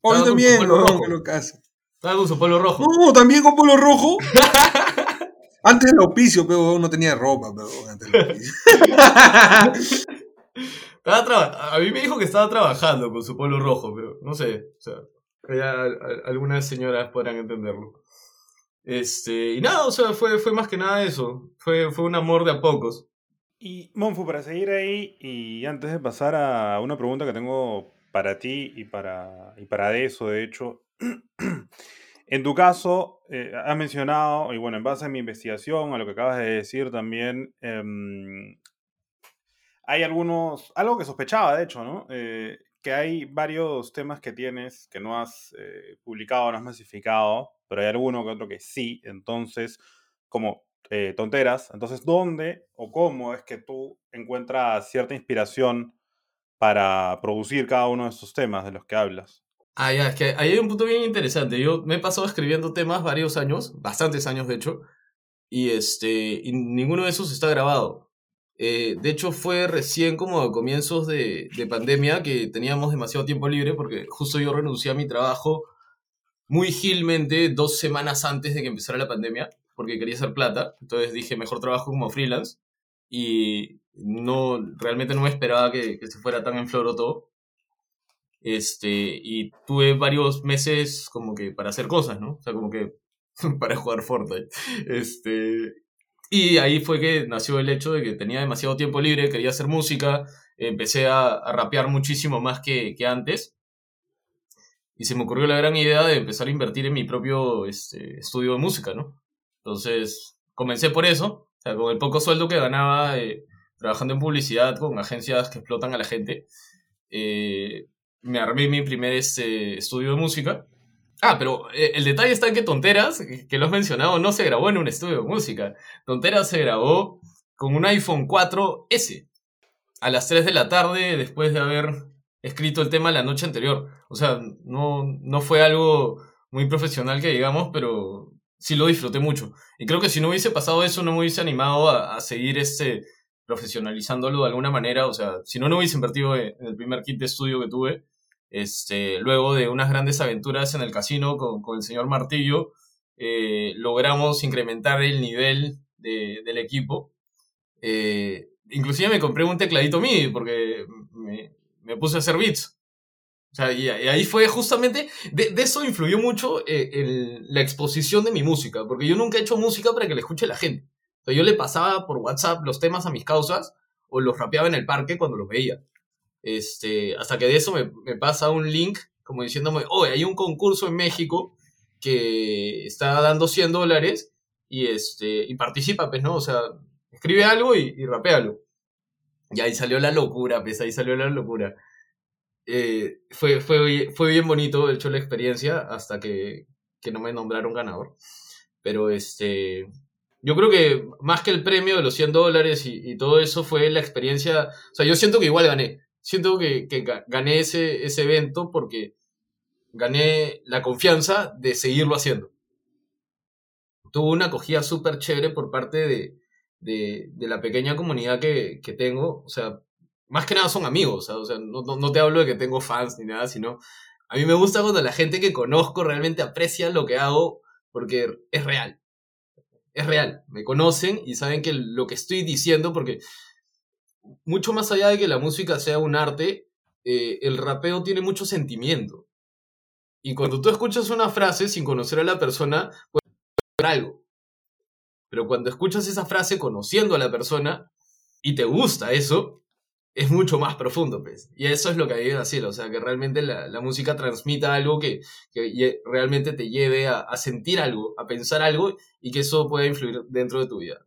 Hoy también, no, Estaba con su polo rojo. No, también con polo rojo. Antes del auspicio, pero no tenía ropa, pero antes del auspicio. a mí me dijo que estaba trabajando con su polo rojo, pero no sé. O sea, algunas señoras podrán entenderlo. Este, y nada, o sea, fue, fue más que nada eso. Fue, fue un amor de a pocos. Y Monfu, para seguir ahí, y antes de pasar a una pregunta que tengo para ti y para, y para eso, de hecho, En tu caso, eh, has mencionado, y bueno, en base a mi investigación, a lo que acabas de decir también, em, hay algunos, algo que sospechaba, de hecho, ¿no? Eh, que hay varios temas que tienes que no has eh, publicado, no has masificado, pero hay alguno que otro que sí, entonces, como tonteras, entonces, ¿dónde o cómo es que tú encuentras cierta inspiración para producir cada uno de estos temas de los que hablas? Ah, ya, es que ahí hay un punto bien interesante. Yo me he pasado escribiendo temas varios años, bastantes años de hecho, y, este, y ninguno de esos está grabado. Eh, de hecho, fue recién como a comienzos de, de pandemia que teníamos demasiado tiempo libre porque justo yo renuncié a mi trabajo muy gilmente dos semanas antes de que empezara la pandemia porque quería hacer plata. Entonces dije, mejor trabajo como freelance y no, realmente no me esperaba que, se fuera tan en floro todo. Este, y tuve varios meses como que para hacer cosas, ¿no? O sea, como que para jugar Fortnite. Este, y ahí fue que nació el hecho de que tenía demasiado tiempo libre, quería hacer música, empecé a, rapear muchísimo más que, que, antes. Y se me ocurrió la gran idea de empezar a invertir en mi propio este, estudio de música, ¿no? Entonces, comencé por eso, o con el poco sueldo que ganaba eh, trabajando en publicidad con agencias que explotan a la gente. Eh, me armé mi primer este, estudio de música. Ah, pero eh, el detalle está en que Tonteras, que lo has mencionado, no se grabó en un estudio de música. Tonteras se grabó con un iPhone 4S a las 3 de la tarde después de haber escrito el tema la noche anterior. O sea, no, no fue algo muy profesional que digamos, pero sí lo disfruté mucho. Y creo que si no hubiese pasado eso, no me hubiese animado a, seguir este, profesionalizándolo de alguna manera. O sea, si no, no hubiese invertido en el primer kit de estudio que tuve este, luego de unas grandes aventuras en el casino con, el señor Martillo, eh, logramos incrementar el nivel de- del equipo. Eh, inclusive me compré un tecladito MIDI porque me, me puse a hacer beats. Y, ahí fue justamente, de, eso influyó mucho eh, la exposición de mi música, porque yo nunca he hecho música para que la escuche la gente. Yo le pasaba por WhatsApp los temas a mis causas o los rapeaba en el parque cuando los veía. Este, hasta que de eso me, pasa un link como diciéndome, oye, hay un concurso en México que está dando 100 dólares y, este, y participa, pues, ¿no? O sea, escribe algo y, y rapéalo. Y ahí salió la locura, pues, ahí salió la locura. Eh, fue, fue, fue bien bonito, de hecho, la experiencia hasta que, que no me nombraron ganador. Pero este, yo creo que más que el premio de los 100 dólares y, y todo eso fue la experiencia. O sea, yo siento que igual gané. Siento que, que ga- gané ese, ese evento porque gané la confianza de seguirlo haciendo. Tuvo una acogida súper chévere por parte de, de, de la pequeña comunidad que, que tengo. O sea, más que nada son amigos. O sea, no, no, no te hablo de que tengo fans ni nada, sino a mí me gusta cuando la gente que conozco realmente aprecia lo que hago porque es real. Es real. Me conocen y saben que lo que estoy diciendo, porque mucho más allá de que la música sea un arte, eh, el rapeo tiene mucho sentimiento. Y cuando tú escuchas una frase sin conocer a la persona, puede ser algo. Pero cuando escuchas esa frase conociendo a la persona y te gusta eso, es mucho más profundo, pues. Y eso es lo que hay que decir, o sea, que realmente la, música transmita algo que, que lle- realmente te lleve a, a sentir algo, a pensar algo y que eso pueda influir dentro de tu vida.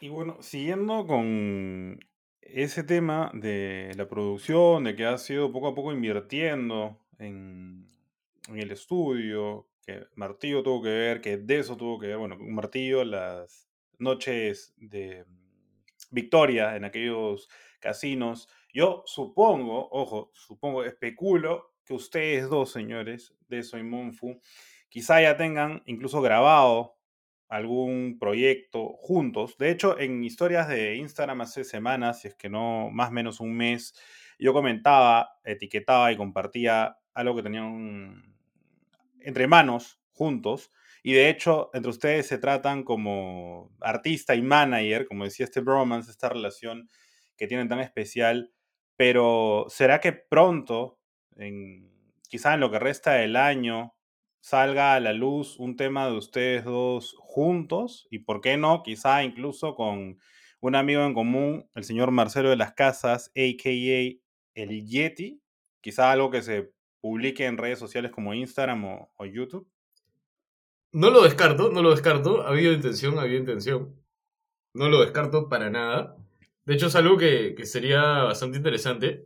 Y bueno, siguiendo con ese tema de la producción, de que has ido poco a poco invirtiendo en, el estudio, que Martillo tuvo que ver, que de eso tuvo que ver, bueno, un Martillo, las noches de victoria en aquellos casinos. Yo supongo, ojo, supongo, especulo que ustedes dos, señores, de Soy Monfu, quizá ya tengan incluso grabado algún proyecto juntos. De hecho, en historias de Instagram hace semanas, si es que no más o menos un mes, yo comentaba, etiquetaba y compartía algo que tenían entre manos juntos. Y de hecho, entre ustedes se tratan como artista y manager, como decía este bromance, esta relación que tienen tan especial. Pero ¿será que pronto, en, quizá en lo que resta del año, salga a la luz un tema de ustedes dos juntos? Y por qué no, quizá incluso con un amigo en común, el señor Marcelo de las Casas, a.k.a. el Yeti. Quizá algo que se publique en redes sociales como Instagram o, o YouTube. No lo descarto, no lo descarto. Ha habido intención, ha habido intención. No lo descarto para nada. De hecho, es algo que, que sería bastante interesante.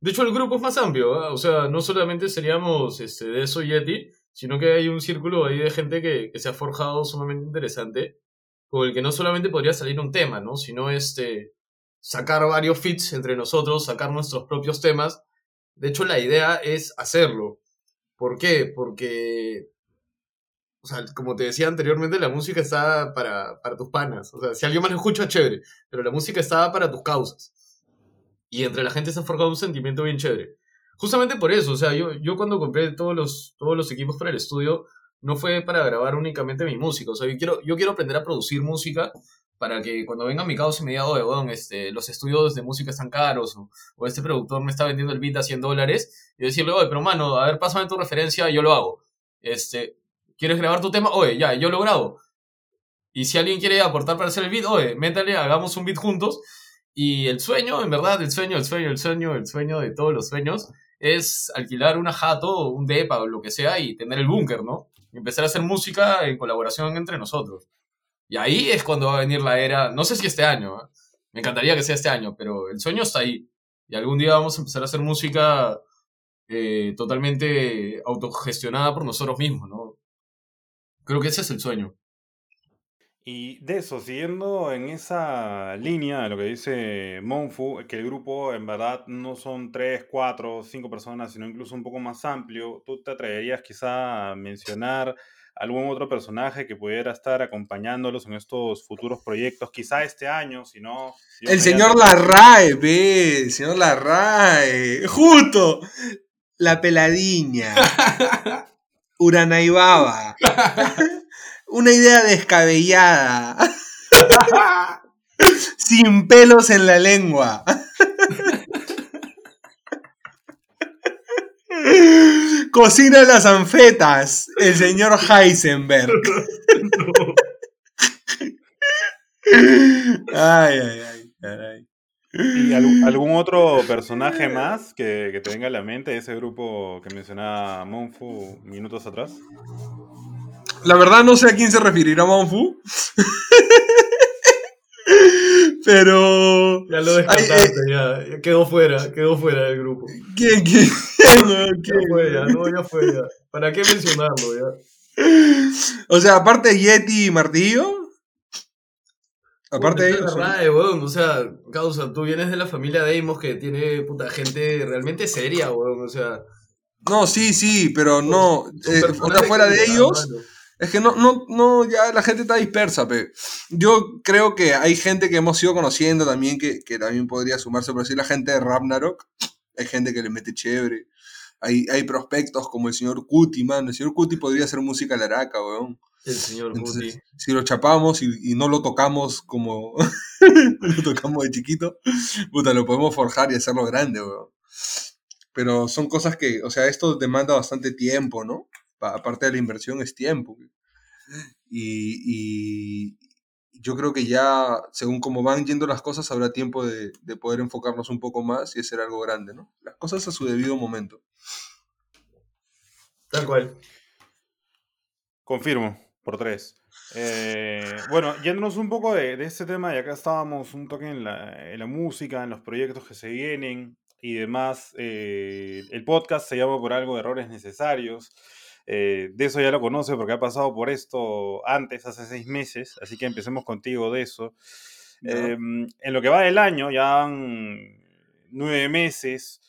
De hecho, el grupo es más amplio, ¿ah? o sea, no solamente seríamos este, de eso Yeti, sino que hay un círculo ahí de gente que, que se ha forjado sumamente interesante, con el que no solamente podría salir un tema, ¿no? Sino este, sacar varios fits entre nosotros, sacar nuestros propios temas. De hecho, la idea es hacerlo. ¿Por qué? Porque o sea, como te decía anteriormente, la música está para, para tus panas. O sea, si alguien más lo escucha, chévere. Pero la música está para tus causas. Y entre la gente se ha forjado un sentimiento bien chévere. Justamente por eso, o sea, yo, yo cuando compré todos los, todos los equipos para el estudio, no fue para grabar únicamente mi música. O sea, yo quiero, yo quiero aprender a producir música para que cuando venga mi causa y me diga, oye, este, los estudios de música están caros, o, o este productor me está vendiendo el beat a 100 dólares, y decirle, oye, pero mano, a ver, pásame tu referencia, yo lo hago. Este, ¿Quieres grabar tu tema? Oye, ya, yo lo grabo. Y si alguien quiere aportar para hacer el beat, oye, métale, hagamos un beat juntos. Y el sueño, en verdad, el sueño, el sueño, el sueño, el sueño de todos los sueños es alquilar una jato, un depa o lo que sea y tener el búnker, ¿no? Y empezar a hacer música en colaboración entre nosotros. Y ahí es cuando va a venir la era, no sé si este año, ¿eh? me encantaría que sea este año, pero el sueño está ahí. Y algún día vamos a empezar a hacer música eh, totalmente autogestionada por nosotros mismos, ¿no? Creo que ese es el sueño. Y de eso, siguiendo en esa línea de lo que dice Monfu, que el grupo en verdad no son tres, cuatro, cinco personas, sino incluso un poco más amplio, ¿tú te atreverías quizá a mencionar algún otro personaje que pudiera estar acompañándolos en estos futuros proyectos? Quizá este año, si no... si El señor Larrae, ve, el señor Larrae. Justo. La peladiña. Uranaibaba. Una idea descabellada. Sin pelos en la lengua. Cocina las anfetas, el señor Heisenberg. Ay, ay, ay, caray. ¿Y al- algún otro personaje más que, que te venga a la mente de ese grupo que mencionaba Monfu minutos atrás? La verdad no sé a quién se referirá Monfu. Pero. Ya lo Ay, descartaste, ya. ya Quedó fuera, quedó fuera del grupo. ¿Quién, quién? Ya ¿Quién? fue, ya, no, ya fue, ya. ¿Para qué mencionarlo, ya? O sea, aparte de Yeti y Martillo. Aparte de ellos. es weón. O sea, causa, tú vienes de la familia Deimos que tiene puta gente realmente seria, weón. O sea, No, sí, sí, pero no. eh, fuera de ellos. mano. Es que no, no, no, ya la gente está dispersa, pe. Yo creo que hay gente que hemos ido conociendo también que, que también podría sumarse, por decir la gente de Ragnarok. Hay gente que le mete chévere. Hay, hay prospectos como el señor Cuti, mano. El señor Cuti podría hacer música laraca, weón. El señor Entonces, Guti. si lo chapamos y, y no lo tocamos como lo tocamos de chiquito, puta, lo podemos forjar y hacerlo grande, weón. Pero son cosas que, o sea, esto demanda bastante tiempo, ¿no? Pa- aparte de la inversión es tiempo. Y, y yo creo que ya, según cómo van yendo las cosas, habrá tiempo de, de poder enfocarnos un poco más y hacer algo grande, ¿no? Las cosas a su debido momento. Tal cual. Confirmo, por tres. Eh, bueno, yéndonos un poco de, de este tema, y acá estábamos un toque en la, en la música, en los proyectos que se vienen y demás. eh, el podcast se llama por algo Errores Necesarios. Eh, de eso ya lo conoce porque ha pasado por esto antes, hace seis meses, así que empecemos contigo de eso. Em, en lo que va del año, ya van nueve meses,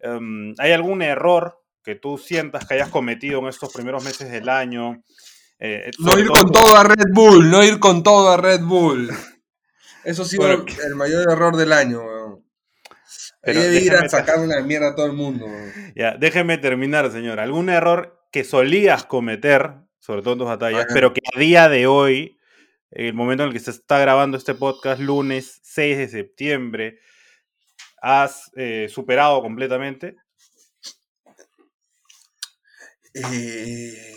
em, ¿hay algún error que tú sientas que hayas cometido en estos primeros meses del año? Eh, No ir con todo a Red Bull, no ir con todo a Red Bull. Eso ha sido Bueno, el mayor error del año, weón. Debe ir a sacar una mierda a todo el mundo, weón. Ya, déjeme terminar, señor. ¿Algún error que solías cometer, sobre todo en tus batallas, Ajá. pero que a día de hoy, en el momento en el que se está grabando este podcast, lunes 6 de septiembre, has eh, superado completamente? Eh,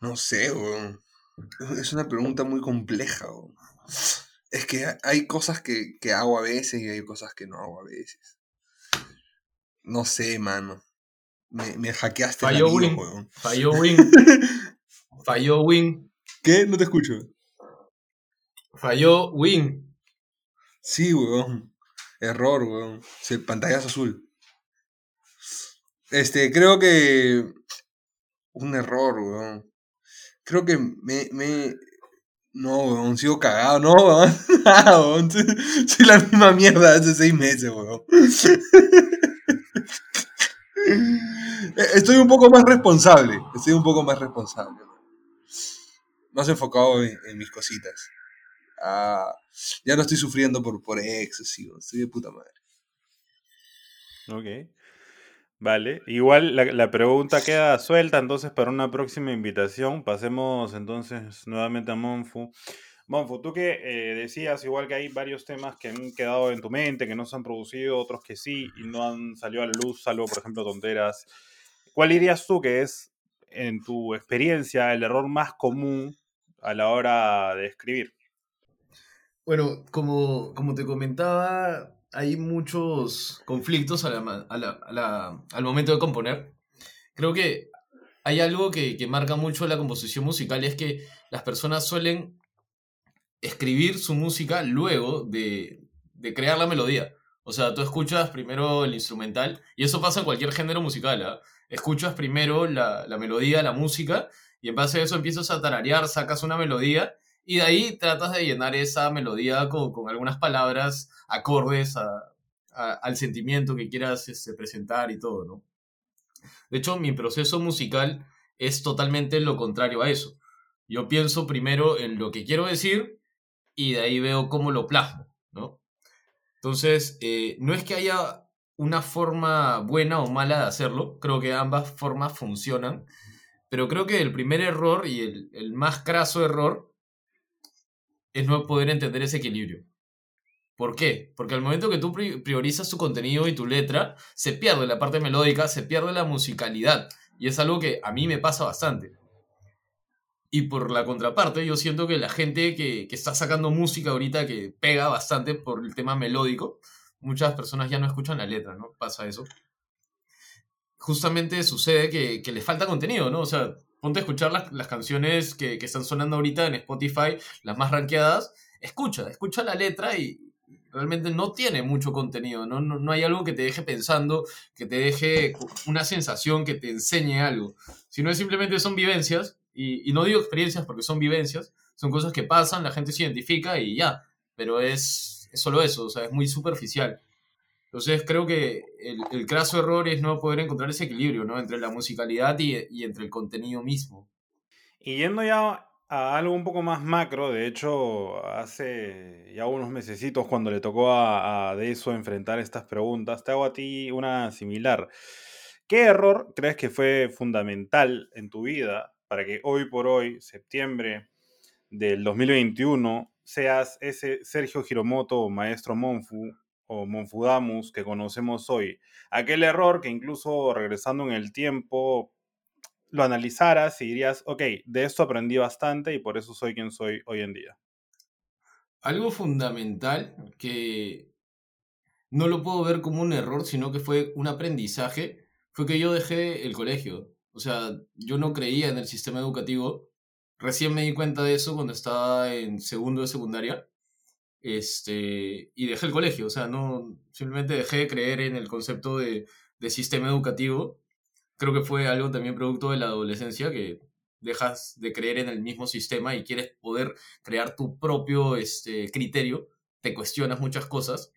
no sé, weón. Es una pregunta muy compleja. Es que hay cosas que, que hago a veces y hay cosas que no hago a veces. No sé, mano. Me, me hackeaste Falló vida, Win. weón. Falló Win. Falló Win. ¿Qué? No te escucho. Falló Win. Sí, weón. Error, weón. Se, pantallazo azul. Este, creo que. Un error, weón. Creo que me. me no, weón, sigo cagado, no, weón. Ah, weón. Soy, soy la misma mierda hace seis meses, weón. Eh, Estoy un poco más responsable. Estoy un poco más responsable. Más enfocado en, mis cositas. Ah, ya no estoy sufriendo por, por ex, así, weón. Estoy de puta madre. Ok. Vale. Igual la, la pregunta queda suelta entonces para una próxima invitación. Pasemos entonces nuevamente a Monfu. Monfu, tú que eh, decías igual que hay varios temas que han quedado en tu mente, que no se han producido, otros que sí y no han salido a la luz, salvo por ejemplo tonteras. ¿Cuál dirías tú que es, en tu experiencia, el error más común a la hora de escribir? Bueno, como, como te comentaba, hay muchos conflictos a la a al momento de componer. Creo que hay algo que, que marca mucho la composición musical y es que las personas suelen escribir su música luego de, de crear la melodía. O sea, tú escuchas primero el instrumental y eso pasa en cualquier género musical. ¿ah? Escuchas primero la, la melodía, la música y en base a eso empiezas a tararear, sacas una melodía y de ahí tratas de llenar esa melodía con, con algunas palabras acordes al sentimiento que quieras este, presentar y todo, ¿no? De hecho, mi proceso musical es totalmente lo contrario a eso. Yo pienso primero en lo que quiero decir y de ahí veo cómo lo plasmo, ¿no? Entonces, eh, no es que haya una forma buena o mala de hacerlo. Creo que ambas formas funcionan. Pero creo que el primer error y el, el más craso error es no poder entender ese equilibrio. ¿Por qué? Porque al momento que tú priorizas tu contenido y tu letra, se pierde la parte melódica, se pierde la musicalidad. Y es algo que a mí me pasa bastante. Y por la contraparte, yo siento que la gente que, que, está sacando música ahorita que pega bastante por el tema melódico, muchas personas ya no escuchan la letra, ¿no? Pasa eso. Justamente sucede que, que les falta contenido, ¿no? O sea, ponte a escuchar las, las canciones que, que, están sonando ahorita en Spotify, las más rankeadas, escucha, escucha la letra y realmente no tiene mucho contenido, ¿no? No, no hay algo que te deje pensando, que te deje una sensación, que te enseñe algo, sino simplemente son vivencias, y, no digo experiencias porque son vivencias, son cosas que pasan, la gente se identifica y ya, pero es, solo eso, o sea, es muy superficial. Entonces creo que el, craso error es no poder encontrar ese equilibrio, ¿no? Entre la musicalidad y, y entre el contenido mismo. Y yendo ya a algo un poco más macro, de hecho, hace ya unos mesecitos cuando le tocó a, a Deso enfrentar estas preguntas, te hago a ti una similar. ¿Qué error crees que fue fundamental en tu vida para que hoy por hoy, septiembre del 2021, seas ese Sergio Hiromoto o Maestro Monfu o Monfudamus que conocemos hoy? Aquel error que incluso regresando en el tiempo lo analizaras y dirías, ok, de esto aprendí bastante y por eso soy quien soy hoy en día? Algo fundamental que no lo puedo ver como un error, sino que fue un aprendizaje, fue que yo dejé el colegio. O sea, yo no creía en el sistema educativo. Recién me di cuenta de eso cuando estaba en segundo de secundaria. Este, y dejé el colegio. O sea, no, simplemente dejé de creer en el concepto de, de sistema educativo creo que fue algo también producto de la adolescencia, que dejas de creer en el mismo sistema y quieres poder crear tu propio este, criterio, te cuestionas muchas cosas,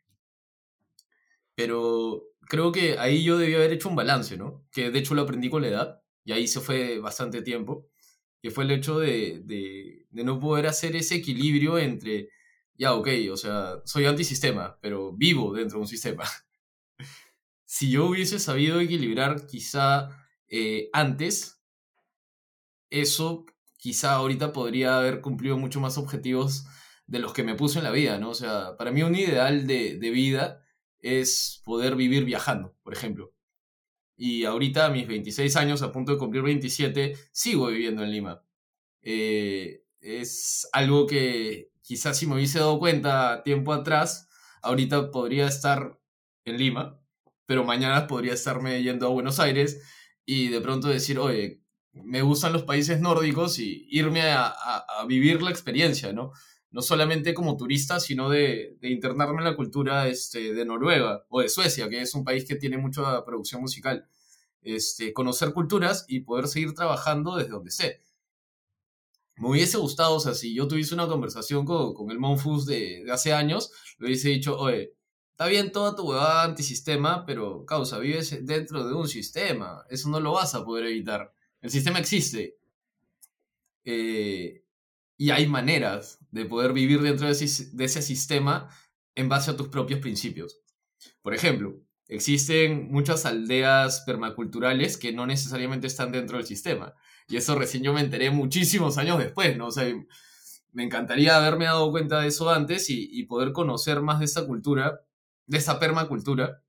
pero creo que ahí yo debía haber hecho un balance, ¿no? Que de hecho lo aprendí con la edad, y ahí se fue bastante tiempo, que fue el hecho de, de, no poder hacer ese equilibrio entre, ya, ok, o sea, soy antisistema, pero vivo dentro de un sistema si yo hubiese sabido equilibrar quizá eh, antes, eso quizá ahorita podría haber cumplido mucho más objetivos de los que me puse en la vida, ¿no? O sea, para mí un ideal de, de vida es poder vivir viajando, por ejemplo. Y ahorita a mis 26 años, a punto de cumplir 27, sigo viviendo en Lima. Eh, es algo que quizás si me hubiese dado cuenta tiempo atrás, ahorita podría estar en Lima, pero mañana podría estarme yendo a Buenos Aires y de pronto decir, oye, me gustan los países nórdicos y irme a, a, a vivir la experiencia, ¿no? No solamente como turista, sino de, de, internarme en la cultura este, de Noruega o de Suecia, que es un país que tiene mucha producción musical. Este, conocer culturas y poder seguir trabajando desde donde esté. Me hubiese gustado, o sea, si yo tuviese una conversación con, con el Monfus de, de hace años, le hubiese dicho, oye, Está bien toda tu huevada antisistema, pero causa, vives dentro de un sistema. Eso no lo vas a poder evitar. El sistema existe. Eh, y hay maneras de poder vivir dentro de ese, sistema en base a tus propios principios. Por ejemplo, existen muchas aldeas permaculturales que no necesariamente están dentro del sistema. Y eso recién yo me enteré muchísimos años después, ¿no? O sea, me encantaría haberme dado cuenta de eso antes y, poder conocer más de esta cultura de esa permacultura,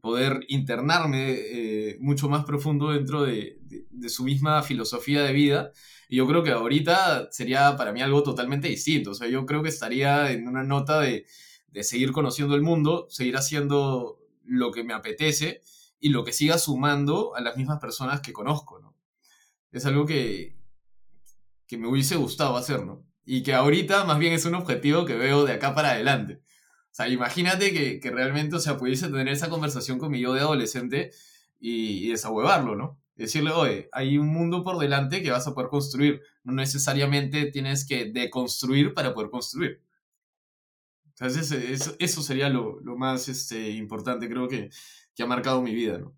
poder internarme eh, mucho más profundo dentro de, de, de, su misma filosofía de vida. Y yo creo que ahorita sería para mí algo totalmente distinto. O sea, yo creo que estaría en una nota de, de seguir conociendo el mundo, seguir haciendo lo que me apetece y lo que siga sumando a las mismas personas que conozco, ¿no? Es algo que, que me hubiese gustado hacer, ¿no? Y que ahorita más bien es un objetivo que veo de acá para adelante. O sea, imagínate que, que, realmente, o sea, pudiese tener esa conversación con mi yo de adolescente y, y desahuevarlo, ¿no? Decirle, oye, hay un mundo por delante que vas a poder construir. No necesariamente tienes que deconstruir para poder construir. Entonces, eso, eso sería lo, lo más este, importante, creo que, que, ha marcado mi vida, ¿no?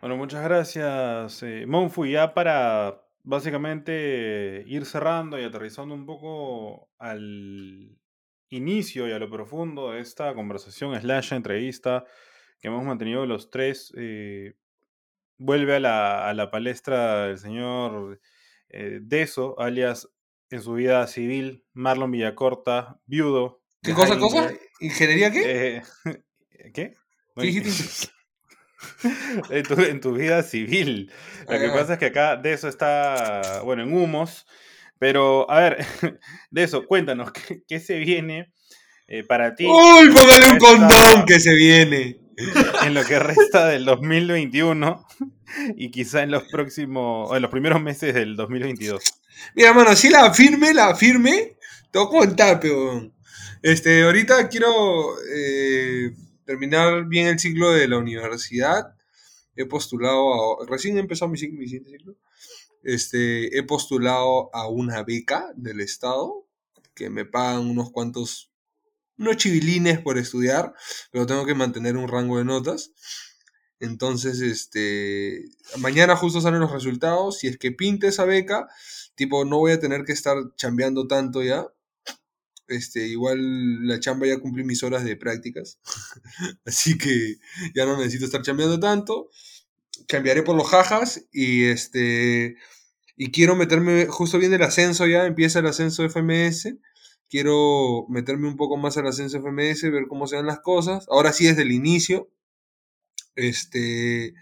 Bueno, muchas gracias, eh, Monfu. Ya para básicamente ir cerrando y aterrizando un poco al, inicio y a lo profundo de esta conversación slash entrevista que hemos mantenido los tres. eh, vuelve a la, a la palestra el señor eh, Deso, alias en su vida civil, Marlon Villacorta, viudo. ¿Qué cosa, cosa? ¿Ingeniería qué? eh, ¿Qué? ¿Qué dijiste? en, tu, en tu vida civil. Lo Ah, que ya. pasa es que acá de eso está, bueno, en humos. Pero, a ver, de eso, cuéntanos, ¿qué, qué se viene eh, para ti ¡Uy, póngale un Esta- condón que se viene! en lo que resta del 2021 y quizá en los próximos, en los primeros meses del 2022? Mira, mano, si la firme, la firme, a contar, peón. Este, ahorita quiero eh, terminar bien el ciclo de la universidad. He postulado, a- recién he empezado mi, mi siguiente ciclo. Este, he postulado a una beca del Estado que me pagan unos cuantos, unos chivilines por estudiar, pero tengo que mantener un rango de notas. Entonces, este, mañana justo salen los resultados. Si es que pinte esa beca, tipo, no voy a tener que estar chambeando tanto ya. Este, igual la chamba ya cumplí mis horas de prácticas. Así que ya no necesito estar chambeando tanto. Cambiaré por los jajas y este y quiero meterme justo viene el ascenso ya, empieza el ascenso FMS. Quiero meterme un poco más al ascenso FMS, ver cómo se dan las cosas. Ahora sí desde el inicio. Este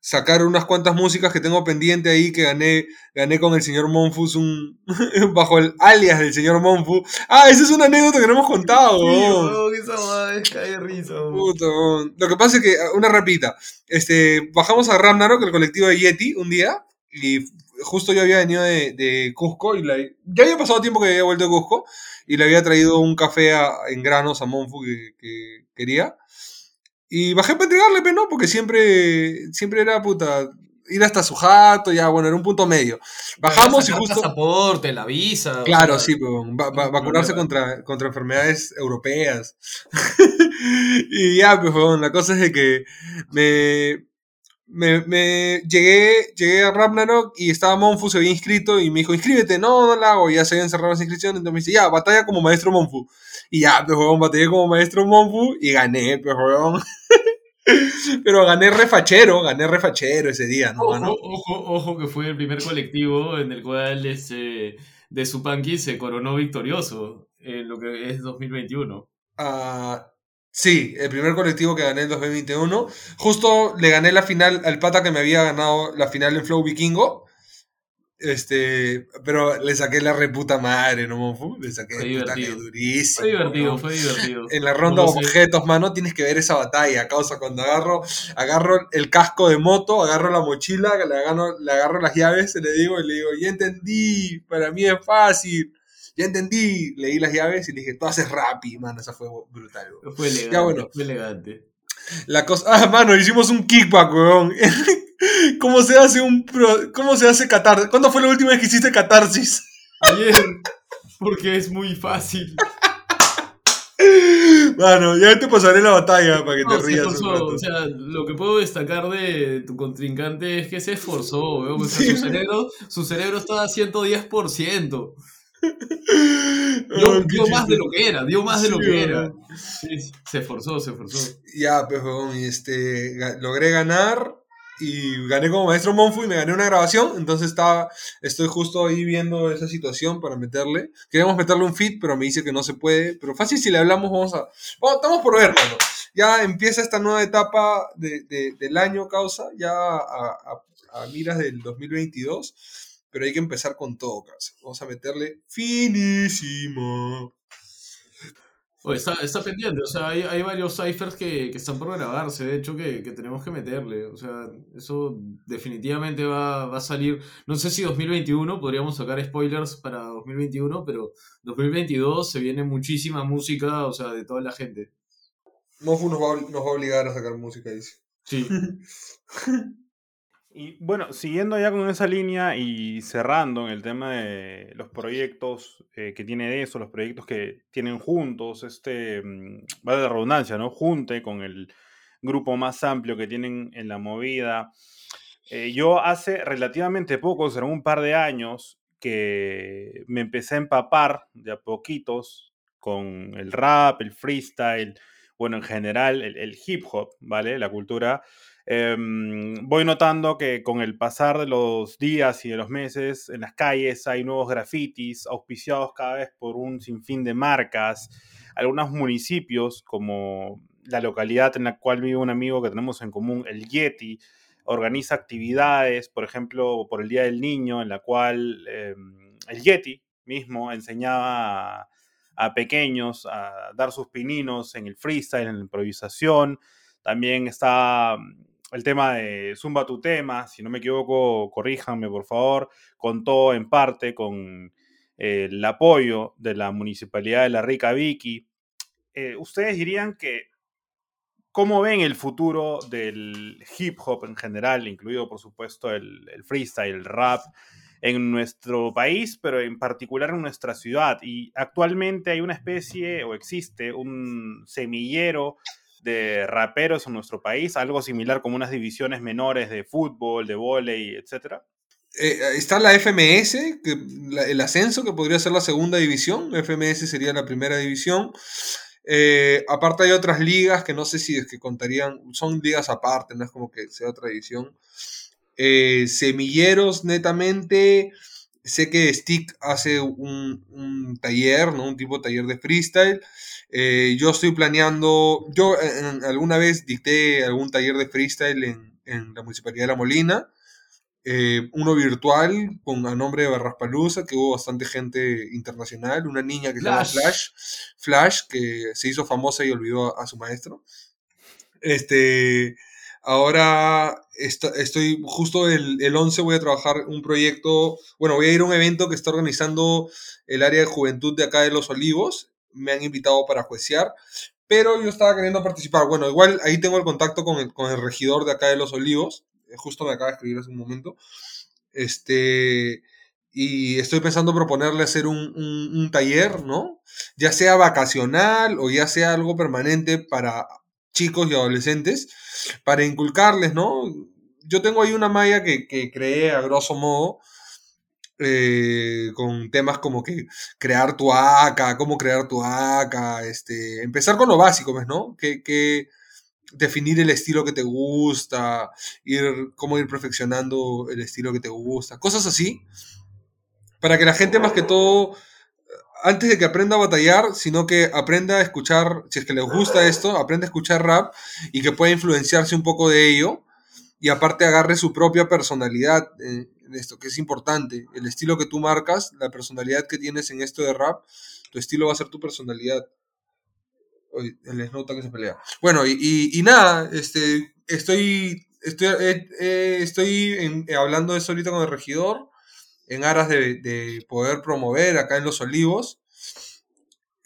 sacar unas cuantas músicas que tengo pendiente ahí que gané gané con el señor Monfus un bajo el alias del señor Monfu. Ah, esa es una anécdota que no hemos contado. Sí, weón, esa madre cae de risa, weón. Lo que pasa es que, una rapita, este, bajamos a Ramnarok, el colectivo de Yeti, un día, y justo yo había venido de, de Cusco, y la- ya había pasado tiempo que había vuelto de Cusco, y le había traído un café a- en granos a Monfu que, que quería. Y bajé para entregarle, pero no, porque siempre, siempre era puta, ir hasta su jato, ya, bueno, era un punto medio. Bajamos y justo... pasaporte, la visa. o Claro, sea, sí, pero va, va- no vacunarse contra, contra enfermedades europeas. y ya, pues, la cosa es de que me, me, me- llegué, llegué a Ragnarok y estaba Monfu, se había inscrito y me dijo, inscríbete, no, no la hago, y ya se habían cerrado las inscripciones, entonces me dice, ya, batalla como maestro Monfu. Y ya, pues, weón, batallé como maestro Monfu y gané, pues, weón. Pero gané refachero, gané refachero ese día, ¿no, Ojo, mano? ojo, ojo, que fue el primer colectivo en el cual este, de Zupanqui se coronó victorioso en lo que es 2021. Ah, sí, el primer colectivo que gané en 2021. Justo le gané la final al pata que me había ganado la final en Flow Vikingo. Este, pero le saqué la reputa madre, ¿no, Monfu? Le saqué Fue puta que divertido. durísimo. Fue divertido, ¿no? fue divertido. En la ronda de No sé. objetos, mano, tienes que ver esa batalla, causa. Cuando agarro, agarro el casco de moto, agarro la mochila, le agarro, le agarro las llaves, le digo, y le digo, ya entendí, para mí es fácil. Ya entendí, leí las llaves y le dije, tú haces rapi, mano, esa fue brutal. weón. Fue elegante, Ya, bueno. fue elegante. La cosa, ah, mano, hicimos un kickback, weón. ¿Cómo se hace un pro- cómo se hace catarsis? ¿Cuándo fue la última vez que hiciste catarsis? Ayer, porque es muy fácil. Mano, ya te pasaré la batalla para que te No, rías. un esforzó, rato. o sea, lo que puedo destacar de tu contrincante es que se esforzó, weón. O sea, Sí. su cerebro, su cerebro estaba a 110%. Dio, dio más de lo que era, dio más de lo que era. Sí, se esforzó, se esforzó. Ya, pues, weón, y este, logré ganar y gané como maestro Monfu y me gané una grabación, entonces estaba, estoy justo ahí viendo esa situación para meterle. Queríamos meterle un fit, pero me dice que no se puede, pero fácil si le hablamos, vamos a... Vamos, estamos por ver, mano. Ya empieza esta nueva etapa de- de- del año, causa, ya a, a- a miras del 2022, pero hay que empezar con todo, causa. Vamos a meterle finísimo. Está, está pendiente, o sea, hay, hay varios ciphers que, que están por grabarse, de hecho, que, que tenemos que meterle. O sea, eso definitivamente va, va a salir. No sé si 2021, podríamos sacar spoilers para 2021, pero 2022 se viene muchísima música, o sea, de toda la gente. Monfu nos va, nos va a obligar a sacar música, dice. Sí. Y bueno, siguiendo ya con esa línea y cerrando en el tema de los proyectos eh, que tiene eso, los proyectos que tienen juntos, este, mm, vale la redundancia, ¿no? Junte con el grupo más amplio que tienen en la movida. Eh, yo hace relativamente poco, serán un par de años, que me empecé a empapar de a poquitos con el rap, el freestyle, bueno, en general el, el hip hop, ¿vale? La cultura Em, voy notando que con el pasar de los días y de los meses en las calles hay nuevos grafitis auspiciados cada vez por un sinfín de marcas. Algunos municipios, como la localidad en la cual vive un amigo que tenemos en común, el Yeti, organiza actividades, por ejemplo, por el Día del Niño, en la cual em, el Yeti mismo enseñaba a, a pequeños a dar sus pininos en el freestyle, en la improvisación. También está el tema de Zumba tu tema, si no me equivoco, corríjanme por favor, contó en parte con eh, el apoyo de la Municipalidad de La Rica Vicky. Eh, ¿Ustedes dirían que cómo ven el futuro del hip hop en general, incluido por supuesto el, el freestyle, el rap, en nuestro país, pero en particular en nuestra ciudad? Y actualmente hay una especie o existe un semillero de raperos en nuestro país, algo similar como unas divisiones menores de fútbol, de vóley, etcétera? Eh, está la FMS, el ascenso, que podría ser la segunda división. FMS sería la primera división. Eh, aparte hay otras ligas que no sé si es que contarían, son ligas aparte, no es como que sea otra división. Eh, semilleros, netamente. Sé que Stick hace un, un, taller, ¿no? Un tipo de taller de freestyle. Eh, yo estoy planeando, yo alguna vez dicté algún taller de freestyle en, en la Municipalidad de La Molina, eh, uno virtual con a nombre de Barraspalusa, que hubo bastante gente internacional, una niña que Flash. se llama Flash, Flash, que se hizo famosa y olvidó a, a su maestro. Este, ahora estoy justo el, el 11 voy a trabajar un proyecto, bueno, voy a ir a un evento que está organizando el área de juventud de acá de Los Olivos, me han invitado para juecear, pero yo estaba queriendo participar. Bueno, igual ahí tengo el contacto con el, con el regidor de acá de Los Olivos, eh, justo me acaba de escribir hace un momento. Este, y estoy pensando proponerle hacer un, un, un, taller, ¿no? Ya sea vacacional o ya sea algo permanente para chicos y adolescentes, para inculcarles, ¿no? Yo tengo ahí una malla que, que creé a grosso modo, eh, con temas como que crear tu AK, cómo crear tu AK, este, empezar con lo básico, ¿ves, no? Que, que definir el estilo que te gusta, ir, cómo ir perfeccionando el estilo que te gusta, cosas así, para que la gente más que todo, antes de que aprenda a batallar, sino que aprenda a escuchar, si es que les gusta esto, aprenda a escuchar rap y que pueda influenciarse un poco de ello y aparte agarre su propia personalidad en, esto, que es importante. El estilo que tú marcas, la personalidad que tienes en esto de rap, tu estilo va a ser tu personalidad. Hoy, les nota que se pelea. Bueno, y, nada, este, estoy, estoy, eh, eh, estoy hablando de eso ahorita con el regidor, en aras de, de poder promover acá en Los Olivos.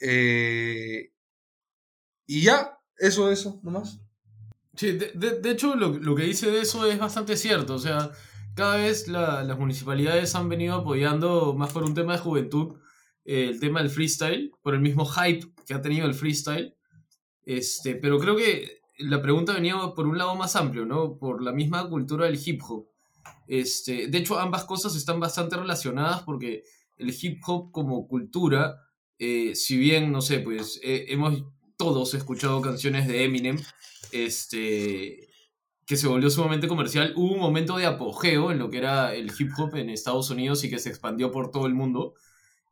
Eh, y ya, eso, eso, nomás. Sí, de, de, hecho lo, lo, que dice de eso es bastante cierto. O sea, cada vez la, las municipalidades han venido apoyando más por un tema de juventud eh, el tema del freestyle, por el mismo hype que ha tenido el freestyle. Este, pero creo que la pregunta venía por un lado más amplio, ¿no? Por la misma cultura del hip hop. Este, de hecho, ambas cosas están bastante relacionadas porque el hip hop como cultura, eh, si bien, no sé, pues eh, hemos todos escuchado canciones de Eminem, este, que se volvió sumamente comercial. Hubo un momento de apogeo en lo que era el hip hop en Estados Unidos y que se expandió por todo el mundo.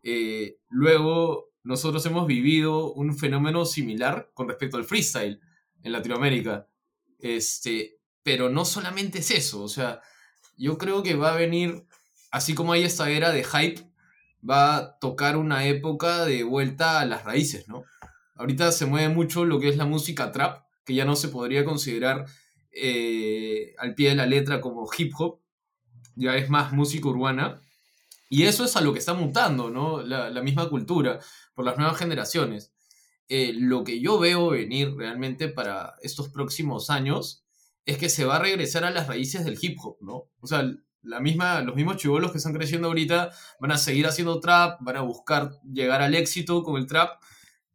Eh, luego, nosotros hemos vivido un fenómeno similar con respecto al freestyle en Latinoamérica. Este, pero no solamente es eso, o sea, yo creo que va a venir, así como hay esta era de hype, va a tocar una época de vuelta a las raíces, ¿no? Ahorita se mueve mucho lo que es la música trap, que ya no se podría considerar eh, al pie de la letra como hip hop, ya es más música urbana. Y eso es a lo que está mutando, ¿no? La, misma cultura, por las nuevas generaciones. Eh, lo que yo veo venir realmente para estos próximos años es que se va a regresar a las raíces del hip hop, ¿no? O sea, la misma, los mismos chivolos que están creciendo ahorita van a seguir haciendo trap, van a buscar llegar al éxito con el trap,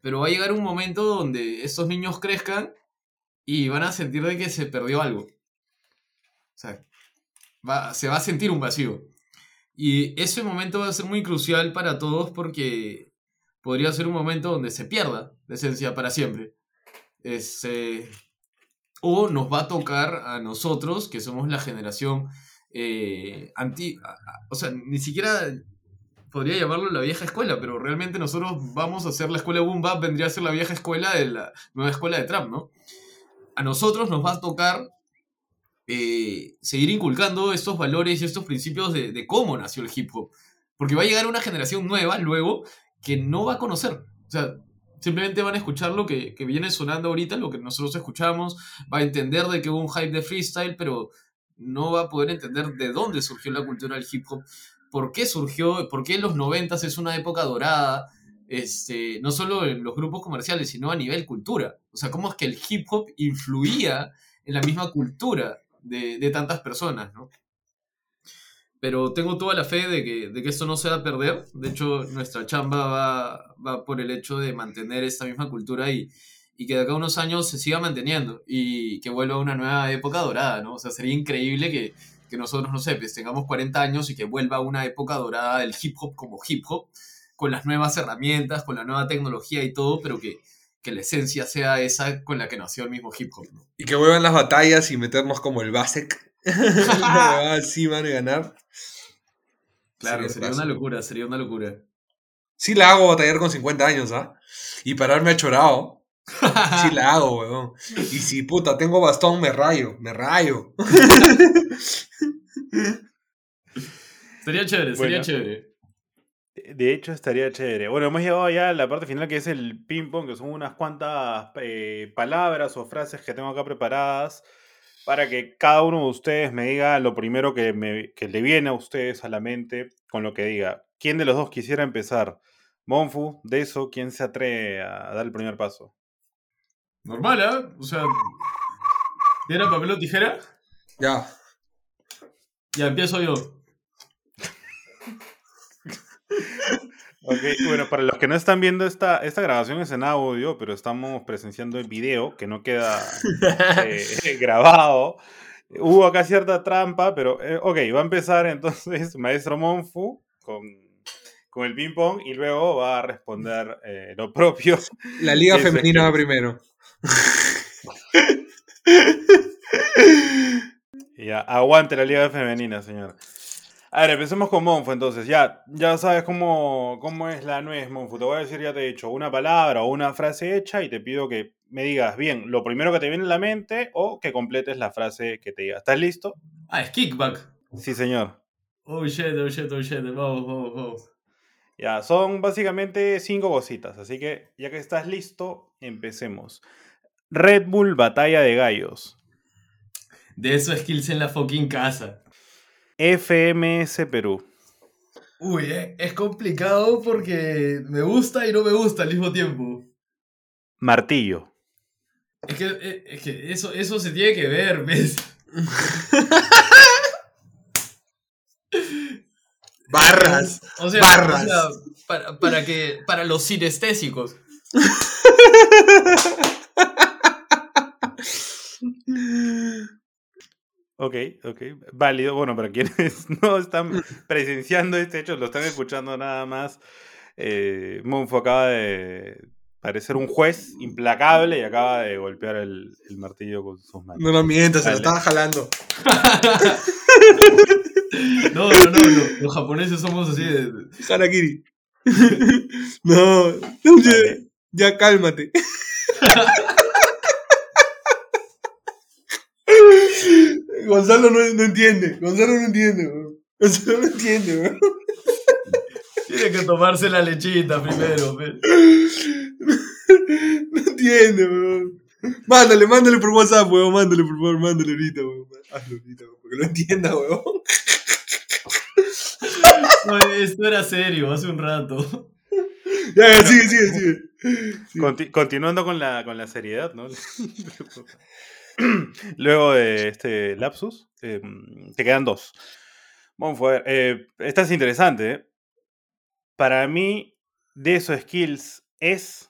pero va a llegar un momento donde estos niños crezcan y van a sentir de que se perdió algo. O sea, va, se va a sentir un vacío. Y ese momento va a ser muy crucial para todos porque podría ser un momento donde se pierda la esencia para siempre. Este, o nos va a tocar a nosotros, que somos la generación eh, anti... O sea, ni siquiera podría llamarlo la vieja escuela, pero realmente nosotros vamos a hacer la escuela Boom Bap, vendría a ser la vieja escuela de la nueva escuela de Trump, ¿no? A nosotros nos va a tocar eh, seguir inculcando estos valores y estos principios de, de, cómo nació el hip hop. Porque va a llegar una generación nueva luego que no va a conocer. O sea, simplemente van a escuchar lo que, que viene sonando ahorita, lo que nosotros escuchamos, va a entender de que hubo un hype de freestyle, pero no va a poder entender de dónde surgió la cultura del hip hop, por qué surgió, por qué los noventas es una época dorada, este, no solo en los grupos comerciales, sino a nivel cultura. O sea, cómo es que el hip hop influía en la misma cultura de, de tantas personas, ¿no? Pero tengo toda la fe de que, de que esto no se va a perder. De hecho, nuestra chamba va, va por el hecho de mantener esta misma cultura y, y que de acá a unos años se siga manteniendo y que vuelva a una nueva época dorada, ¿no? O sea, sería increíble que, que nosotros, no sé, pues tengamos 40 años y que vuelva una época dorada del hip hop como hip hop, con las nuevas herramientas, con la nueva tecnología y todo, pero que, que la esencia sea esa con la que nació el mismo hip hop, ¿no? Y que vuelvan las batallas y meternos como el Basek. Así van a ganar. Claro, sería, sería una locura, sería una locura. Sí la hago batallar con 50 años, ¿ah? Y pararme a chorado. Sí la hago, weón. Y si puta tengo bastón, me rayo, me rayo. sería chévere, sería Bueno. chévere. De hecho, estaría chévere. Bueno, hemos llegado ya a la parte final que es el ping-pong, que son unas cuantas eh, palabras o frases que tengo acá preparadas para que cada uno de ustedes me diga lo primero que, me- que le viene a ustedes a la mente con lo que diga. ¿Quién de los dos quisiera empezar? Monfu, de eso, ¿quién se atreve a dar el primer paso? Normal, ¿ah? O sea, ¿tiene papel o tijera? Ya. Ya empiezo yo. Ok, bueno, para los que no están viendo esta, esta grabación es en audio, pero estamos presenciando el video que no queda eh, grabado. Hubo acá cierta trampa, pero eh, ok, va a empezar entonces Maestro Monfu con, con el ping pong y luego va a responder eh, lo propio. La liga femenina que- va primero. Ya, aguante la liga femenina, señor. A ver, empecemos con Monfu entonces. Ya, ya sabes cómo, cómo es la nuez, Monfu. Te voy a decir, ya te he dicho, una palabra o una frase hecha y te pido que me digas bien lo primero que te viene a la mente o que completes la frase que te diga. ¿Estás listo? Ah, es kickback. Sí, señor. Oh shit, oh shit, oh shit. Vamos, vamos, vamos. Ya, son básicamente cinco cositas, así que ya que estás listo, empecemos. Red Bull Batalla de Gallos. De esos skills en la fucking casa. FMS Perú. Uy, eh, es complicado porque me gusta y no me gusta al mismo tiempo. Martillo. Es que, eh, es que eso, eso se tiene que ver, ¿ves? Barras. O sea, Barras. o sea, para, para que, para los sinestésicos. Ok, ok. Válido. Bueno, para quienes no están presenciando este hecho, lo están escuchando nada más. Eh, Monfo acaba de parecer un juez implacable y acaba de golpear el, el martillo con sus manos. No lo mientas, se lo estaba jalando. No, no, no, no, los japoneses somos así de... Harakiri. no, no, ya cálmate. Gonzalo no, no entiende. Gonzalo no entiende, weón. Gonzalo no entiende, weón. Tiene que tomarse la lechita primero, ¿ves? No entiende, weón. Mándale, mándale por WhatsApp, weón. Mándale, por favor, mándale ahorita, weón. Hazlo ahorita, weón. Porque lo entienda, weón. No, esto era serio, hace un rato. Ya, ya, sigue, sigue, sigue. Sí. Conti- continuando con la, con la seriedad, ¿no? Luego de este lapsus, eh, te quedan dos. Monfo, a ver, eh, esta es interesante. ¿eh? Para mí, de esos skills es.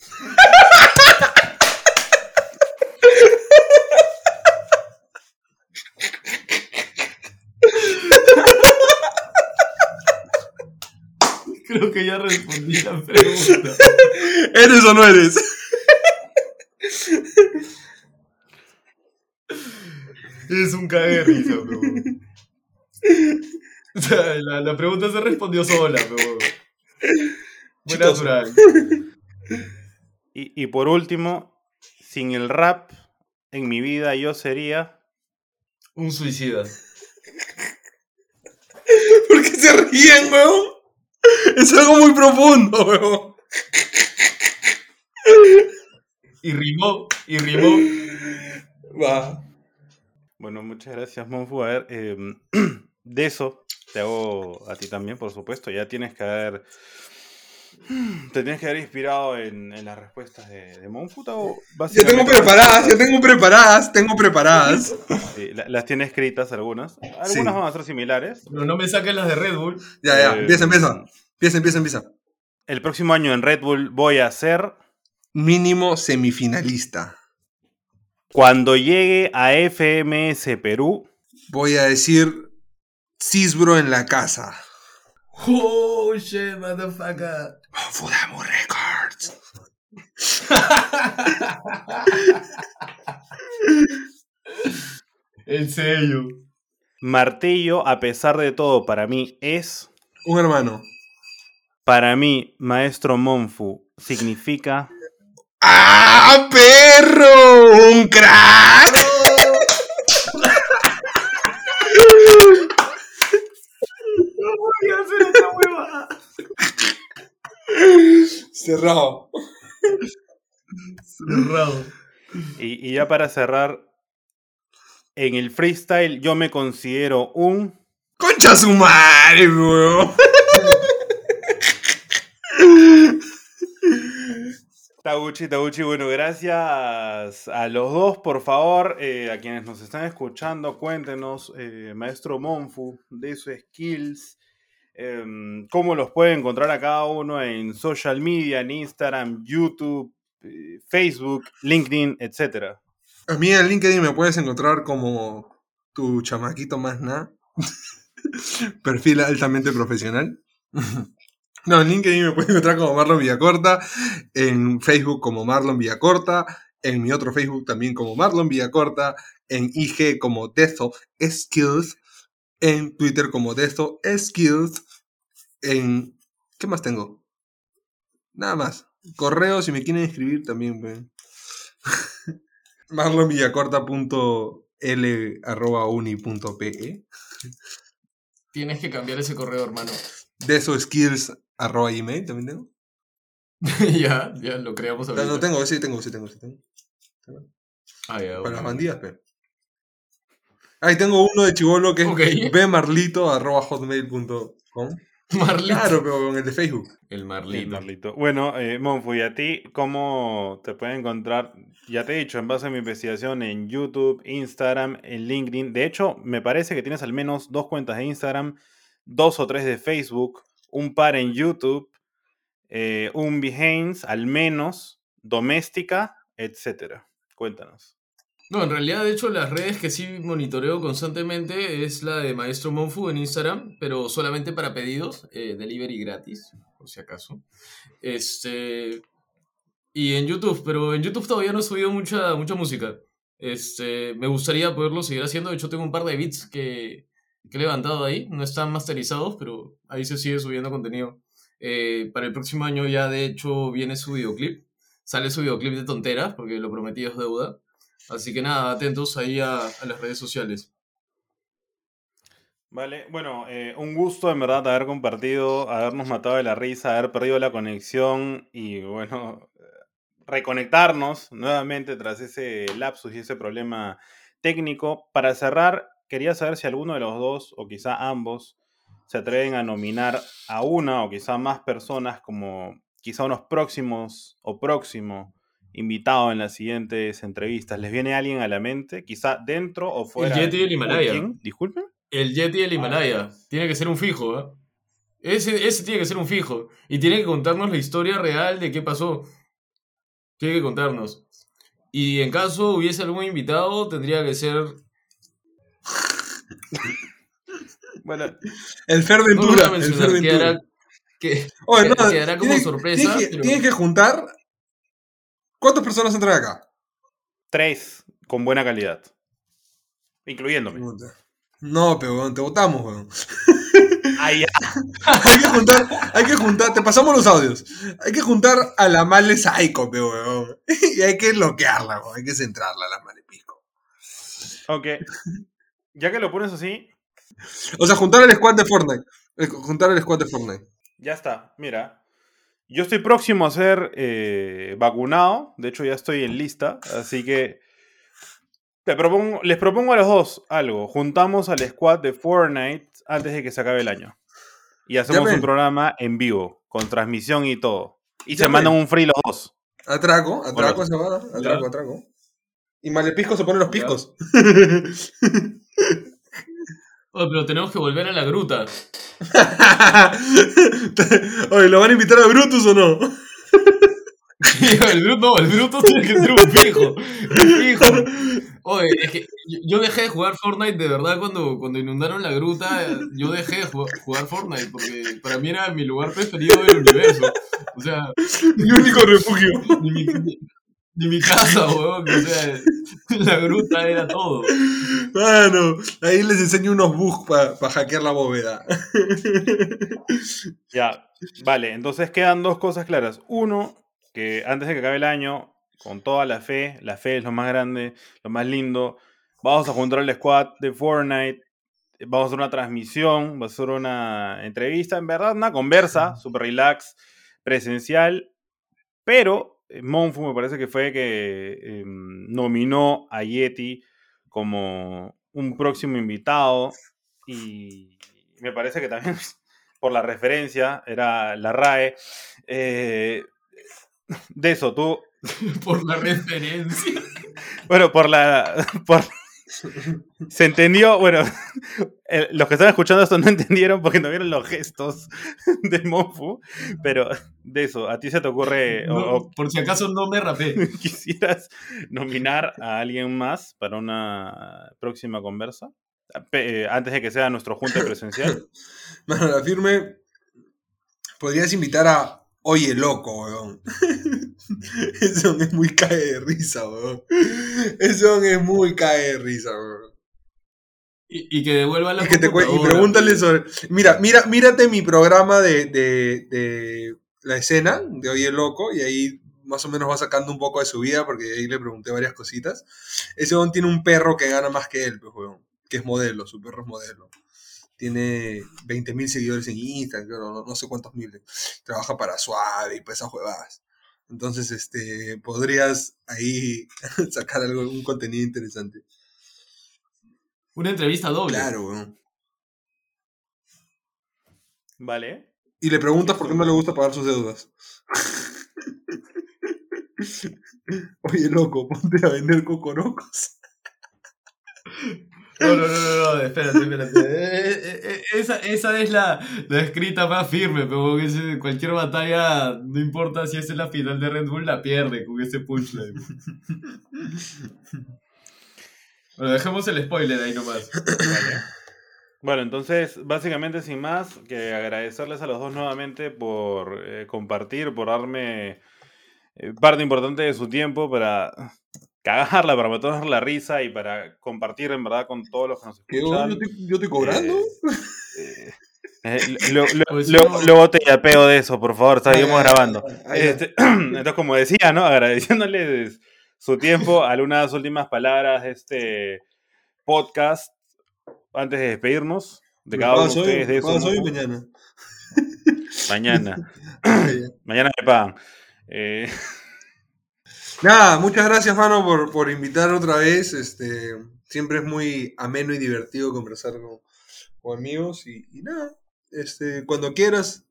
Creo que ya respondí la pregunta. ¿Eres o no eres? Es un cague de risa, bro. O sea, la, la pregunta se respondió sola, bro. Muy natural. Y, y por último, sin el rap en mi vida yo sería... Un suicida. ¿Por qué se ríen, weón? Es algo muy profundo, weón. Y rimó, y rimó. Va. Bueno, muchas gracias, Monfu. A ver, em, de eso te hago a ti también, por supuesto. Ya tienes que haber... Te tienes que haber inspirado en, en las respuestas de, de Monfu. o Ya tengo preparadas, ya tengo preparadas, tengo preparadas. Sí, la- las tiene escritas algunas. Algunas Sí. van a ser similares. Pero no me saquen las de Red Bull. Ya, ya, Eh, empieza, empieza. Empieza, empieza, empieza. El próximo año en Red Bull voy a ser Mínimo semifinalista. Cuando llegue a FMS Perú. Voy a decir Cisbro en la casa. Oh, shit, motherfucker. Fudamo Records. El sello. Martillo, a pesar de todo, para mí es. Un hermano. Para mí, Maestro Monfu significa. ¡Ah, perro! ¡Un crack! Voy a hacer otra hueva. Cerrado. Cerrado. Y, y ya para cerrar, en el freestyle yo me considero un. ¡Concha su madre, weón! Taguchi, Taguchi, bueno, gracias a los dos, por favor, eh, a quienes nos están escuchando, cuéntenos, eh, Maestro Monfu, de sus skills, em, cómo los puede encontrar a cada uno en social media, en Instagram, YouTube, eh, Facebook, LinkedIn, etcétera. A mí en LinkedIn me puedes encontrar como tu chamaquito más nada. Perfil altamente profesional. No, en LinkedIn me puedes encontrar como Marlon Villacorta, en Facebook como Marlon Villacorta, en mi otro Facebook también como Marlon Villacorta, en IG como Dezo Skills, en Twitter como Dezo Skills, en... ¿Qué más tengo? Nada más. Correo si me quieren escribir también. pues. marlonvillacorta.l.uni.pe Tienes que cambiar ese correo, hermano. De esos skills arroba email también tengo. ya, ya lo creamos No, ahorita. no tengo, sí tengo, sí tengo, sí tengo. Ah, ya, Para bueno. las bandidas, pero. Ahí tengo uno de chivolo que es Ok. bmarlito arroba hotmail.com. Marlito. Claro, pero con el de Facebook. El. Marlito. Bueno, eh, Monfu, ¿y a ti cómo te pueden encontrar? Ya te he dicho, en base a mi investigación en YouTube, Instagram, en LinkedIn. De hecho, me parece que tienes al menos dos cuentas de Instagram, dos o tres de Facebook, un par en YouTube, eh, un Behance, al menos, doméstica, etcétera. Cuéntanos. No, en realidad, de hecho, las redes que sí monitoreo constantemente es la de Maestro Monfu en Instagram, pero solamente para pedidos, eh, delivery gratis, por si acaso. Este. Y en YouTube, pero en YouTube todavía no he subido mucha, mucha música. Este, me gustaría poderlo seguir haciendo. De hecho, tengo un par de beats que, que he levantado ahí. No están masterizados, pero ahí se sigue subiendo contenido. Eh, para el próximo año ya, de hecho, viene su videoclip. Sale su videoclip de tonteras, porque lo prometido es deuda. Así que nada, atentos ahí a, las redes sociales. Vale, bueno, eh, un gusto en verdad haber compartido, habernos matado de la risa, haber perdido la conexión y bueno, eh, reconectarnos nuevamente tras ese lapsus y ese problema técnico. Para cerrar, quería saber si alguno de los dos o quizá ambos se atreven a nominar a una o quizá más personas como quizá unos próximos o próximo invitado en las siguientes entrevistas. ¿Les viene alguien a la mente? Quizá dentro o fuera. Yeti del Himalaya. ¿quién? Disculpen. El Yeti del Himalaya. Tiene que ser un fijo, ¿eh? Ese, ese tiene que ser un fijo. Y tiene que contarnos la historia real de qué pasó. Tiene que contarnos. Y en caso hubiese algún invitado, tendría que ser. Bueno, El Fer Ventura. el Fer Ventura. quedará, que Oye, no, que- quedará como tienes- sorpresa, Tienes que, pero- tienes que juntar. ¿Cuántas personas entran acá? Tres con buena calidad. Incluyéndome. No, pero weón, te votamos, weón. Ay. Hay que juntar, hay que juntar, te pasamos los audios. Hay que juntar a la Male Psycho, pe, weón. Y hay que bloquearla, weón. Hay que centrarla a la Male Pisco. Ok. Ya que lo pones así, O sea, juntar el squad de Fortnite. Juntar el squad de Fortnite. ya está. Mira. Yo estoy próximo a ser eh, vacunado. De hecho, ya estoy en lista. Así que. Te propongo, les propongo a los dos algo. Juntamos al squad de Fortnite antes de que se acabe el año. Y hacemos un programa en vivo, con transmisión y todo. Y Ya, se mandan un free los dos. Atraco, atraco Bueno. se va. Atraco, atraco. Y Malepisco se pone los picos. Oh, pero tenemos que volver a la gruta. Oye, ¿lo van a invitar a Brutus o no? el Bruto, no, el Bruto tiene que ser un fijo. Un fijo. Oye, es que yo- dejé de jugar Fortnite de verdad cuando, cuando inundaron la gruta. Yo dejé de jugar, jugar Fortnite porque para mí era mi lugar preferido del universo. O sea, Mi único refugio. ni mi, ni, ni mi casa, weón. O sea, la gruta era todo. Mano, ahí les enseño unos bugs para hackear la bóveda. Ya, vale, entonces quedan dos cosas claras. Uno, que antes de que acabe el año, con toda la fe, la fe es lo más grande, lo más lindo, vamos a juntar el squad de Fortnite, vamos a hacer una transmisión, va a ser una entrevista, en verdad, una conversa, super relax, presencial, pero Monfu me parece que fue que eh, nominó a Yeti como un próximo invitado y me parece que también por la referencia era la RAE. eh, de eso, tú, Por la referencia. bueno, por la... por- se entendió, bueno, los que están escuchando esto no entendieron porque no vieron los gestos de Monfu, pero de eso, ¿a ti se te ocurre o- No, o por si acaso no me rapé. quisieras nominar a alguien más para una próxima conversa? Eh, Antes de que sea nuestro junte presencial. Mano, la firme. Podrías invitar a Oye Loco, weón. Ese hombre es muy cae de risa, weón. Ese hombre es muy cae de risa, weón. Y, y que devuelva la Y, que te cue- y pregúntale sobre. Mira, mira, mírate mi programa de, de, de la escena de Oye Loco y ahí más o menos va sacando un poco de su vida porque ahí le pregunté varias cositas. Ese weón tiene un perro que gana más que él, pues, weón. Que es modelo, su perro es modelo. Tiene 20.000 seguidores en Instagram, no, no sé cuántos miles. Trabaja para Suave y para esas huevadas. Entonces, este, podrías ahí sacar algo, un contenido interesante. Una entrevista doble. Claro, weón. Vale. Y le preguntas por qué no le gusta pagar sus deudas. Oye, loco, ponte a vender cocorocos. No, no, no, no, espérate, espérate. Eh, eh, eh, Esa, esa es la, la escrita más firme, pero cualquier batalla, no importa si es la final de Red Bull, la pierde con ese punchline. Bueno, dejemos el spoiler ahí nomás. Bueno, entonces, básicamente, sin más, que agradecerles a los dos nuevamente por compartir, por darme parte importante de su tiempo para cagarla, para meternos la risa y para compartir en verdad con todos los que nos ¿Qué, escuchan. ¿Yo, te, yo estoy cobrando? Eh, eh, lo- lo- Pues lo- no. luego te yapeo de eso, por favor, seguimos grabando. Este, entonces, como decía, ¿no? Agradeciéndoles su tiempo, algunas últimas palabras de este podcast antes de despedirnos de Me cada uno de pagas hoy, ustedes de eso. hoy mañana. Mañana. Mañana me pagan. Eh, Nada, muchas gracias, mano, por, por invitar otra vez. Este, siempre es muy ameno y divertido conversar con, con amigos. Y, y nada, este, cuando quieras,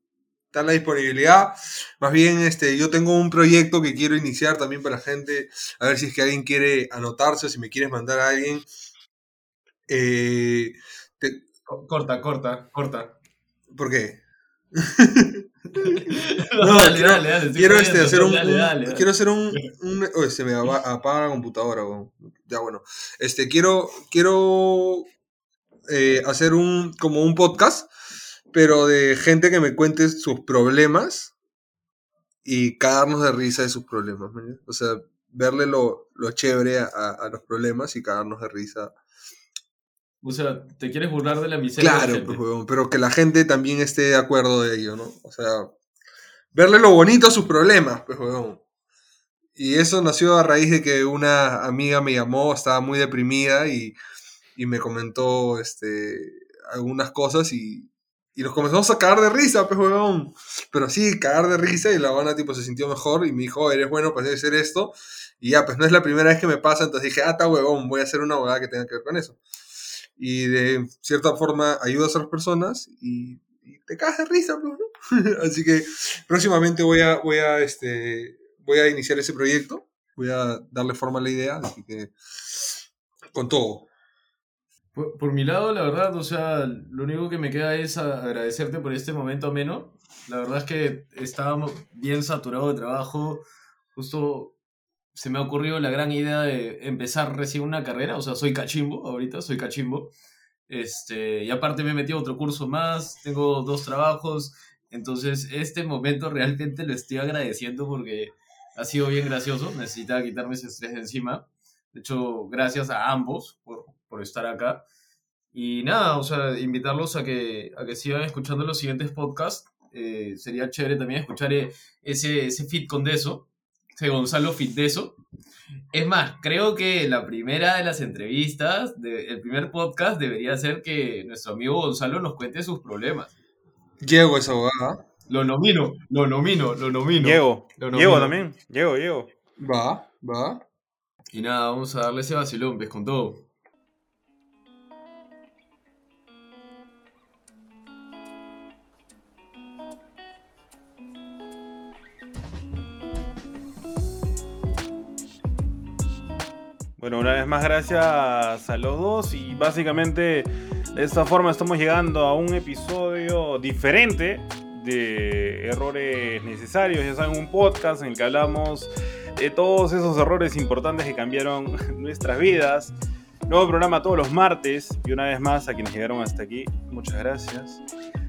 está la disponibilidad. Más bien, este, yo tengo un proyecto que quiero iniciar también para la gente. A ver si es que alguien quiere anotarse o si me quieres mandar a alguien. Eh, te- Co- Corta, corta, corta. ¿Por qué? No, dale, quiero- dale, dale. estoy Quiero este, hacer un, quiero hacer un, un- se me apaga la computadora weón. ya bueno este quiero quiero eh, hacer un como un podcast pero de gente que me cuente sus problemas y cagarnos de risa de sus problemas. O sea, verle lo, lo chévere a, a los problemas y cagarnos de risa. O sea, te quieres burlar de la miseria. de la Claro, gente. pero que la gente también esté de acuerdo de ello, ¿no? O sea, verle lo bonito a sus problemas, pues, huevón. Y eso nació a raíz de que una amiga me llamó, estaba muy deprimida y, y me comentó este, algunas cosas y, y nos comenzamos a cagar de risa, pues, huevón. Pero sí, cagar de risa y la buena tipo se sintió mejor y me dijo, "Oh, eres bueno, pues debe ser esto. Y ya, pues no es la primera vez que me pasa, entonces dije, ah, está huevón, voy a hacer una huevada que tenga que ver con eso. Y de cierta forma ayudas a las personas y, te cagas de risa, pues, ¿no? Así que próximamente voy a, voy a, este, voy a iniciar ese proyecto, voy a darle forma a la idea, así que con todo. Por, mi lado, la verdad, o sea, lo único que me queda es agradecerte por este momento ameno. La verdad es que estábamos bien saturados de trabajo. Justo se me ha ocurrido la gran idea de empezar recién una carrera. O sea, soy cachimbo ahorita, soy cachimbo. Este, y aparte me he metido otro curso más, tengo dos trabajos. Entonces, este momento realmente lo estoy agradeciendo porque ha sido bien gracioso. Necesitaba quitarme ese estrés de encima. De hecho, gracias a ambos por, por estar acá. Y nada, o sea, invitarlos a que, a que sigan escuchando los siguientes podcasts. Eh, sería chévere también escuchar eh, ese, ese fit con ese Gonzalo Fit Deso. Es más, creo que la primera de las entrevistas, de- el primer podcast, debería ser que nuestro amigo Gonzalo nos cuente sus problemas. Llego esa abogada. Lo nomino, lo nomino, lo nomino. Diego, Lo Diego nomino. también, Diego, Diego. Va, va. Y nada, vamos a darle ese vacilón, pues con todo. Bueno, una vez más gracias a los dos y básicamente de esta forma estamos llegando a un episodio diferente de errores necesarios, ya saben, un podcast en el que hablamos de todos esos errores importantes que cambiaron nuestras vidas. Nuevo programa todos los martes y una vez más a quienes llegaron hasta aquí, muchas gracias.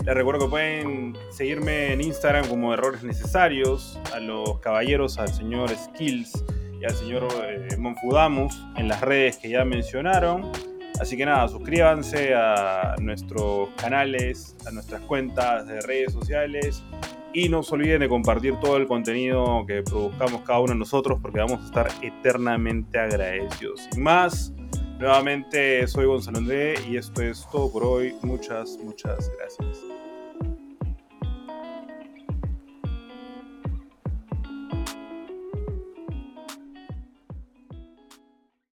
Les recuerdo que pueden seguirme en Instagram como Errores Necesarios, a los caballeros, al señor Skills y al señor eh, Monfudamus en las redes que ya mencionaron. Así que nada, suscríbanse a nuestros canales, a nuestras cuentas de redes sociales y no se olviden de compartir todo el contenido que produzcamos cada uno de nosotros porque vamos a estar eternamente agradecidos. Sin más, nuevamente soy Gonzalo André y esto es todo por hoy. Muchas, muchas gracias.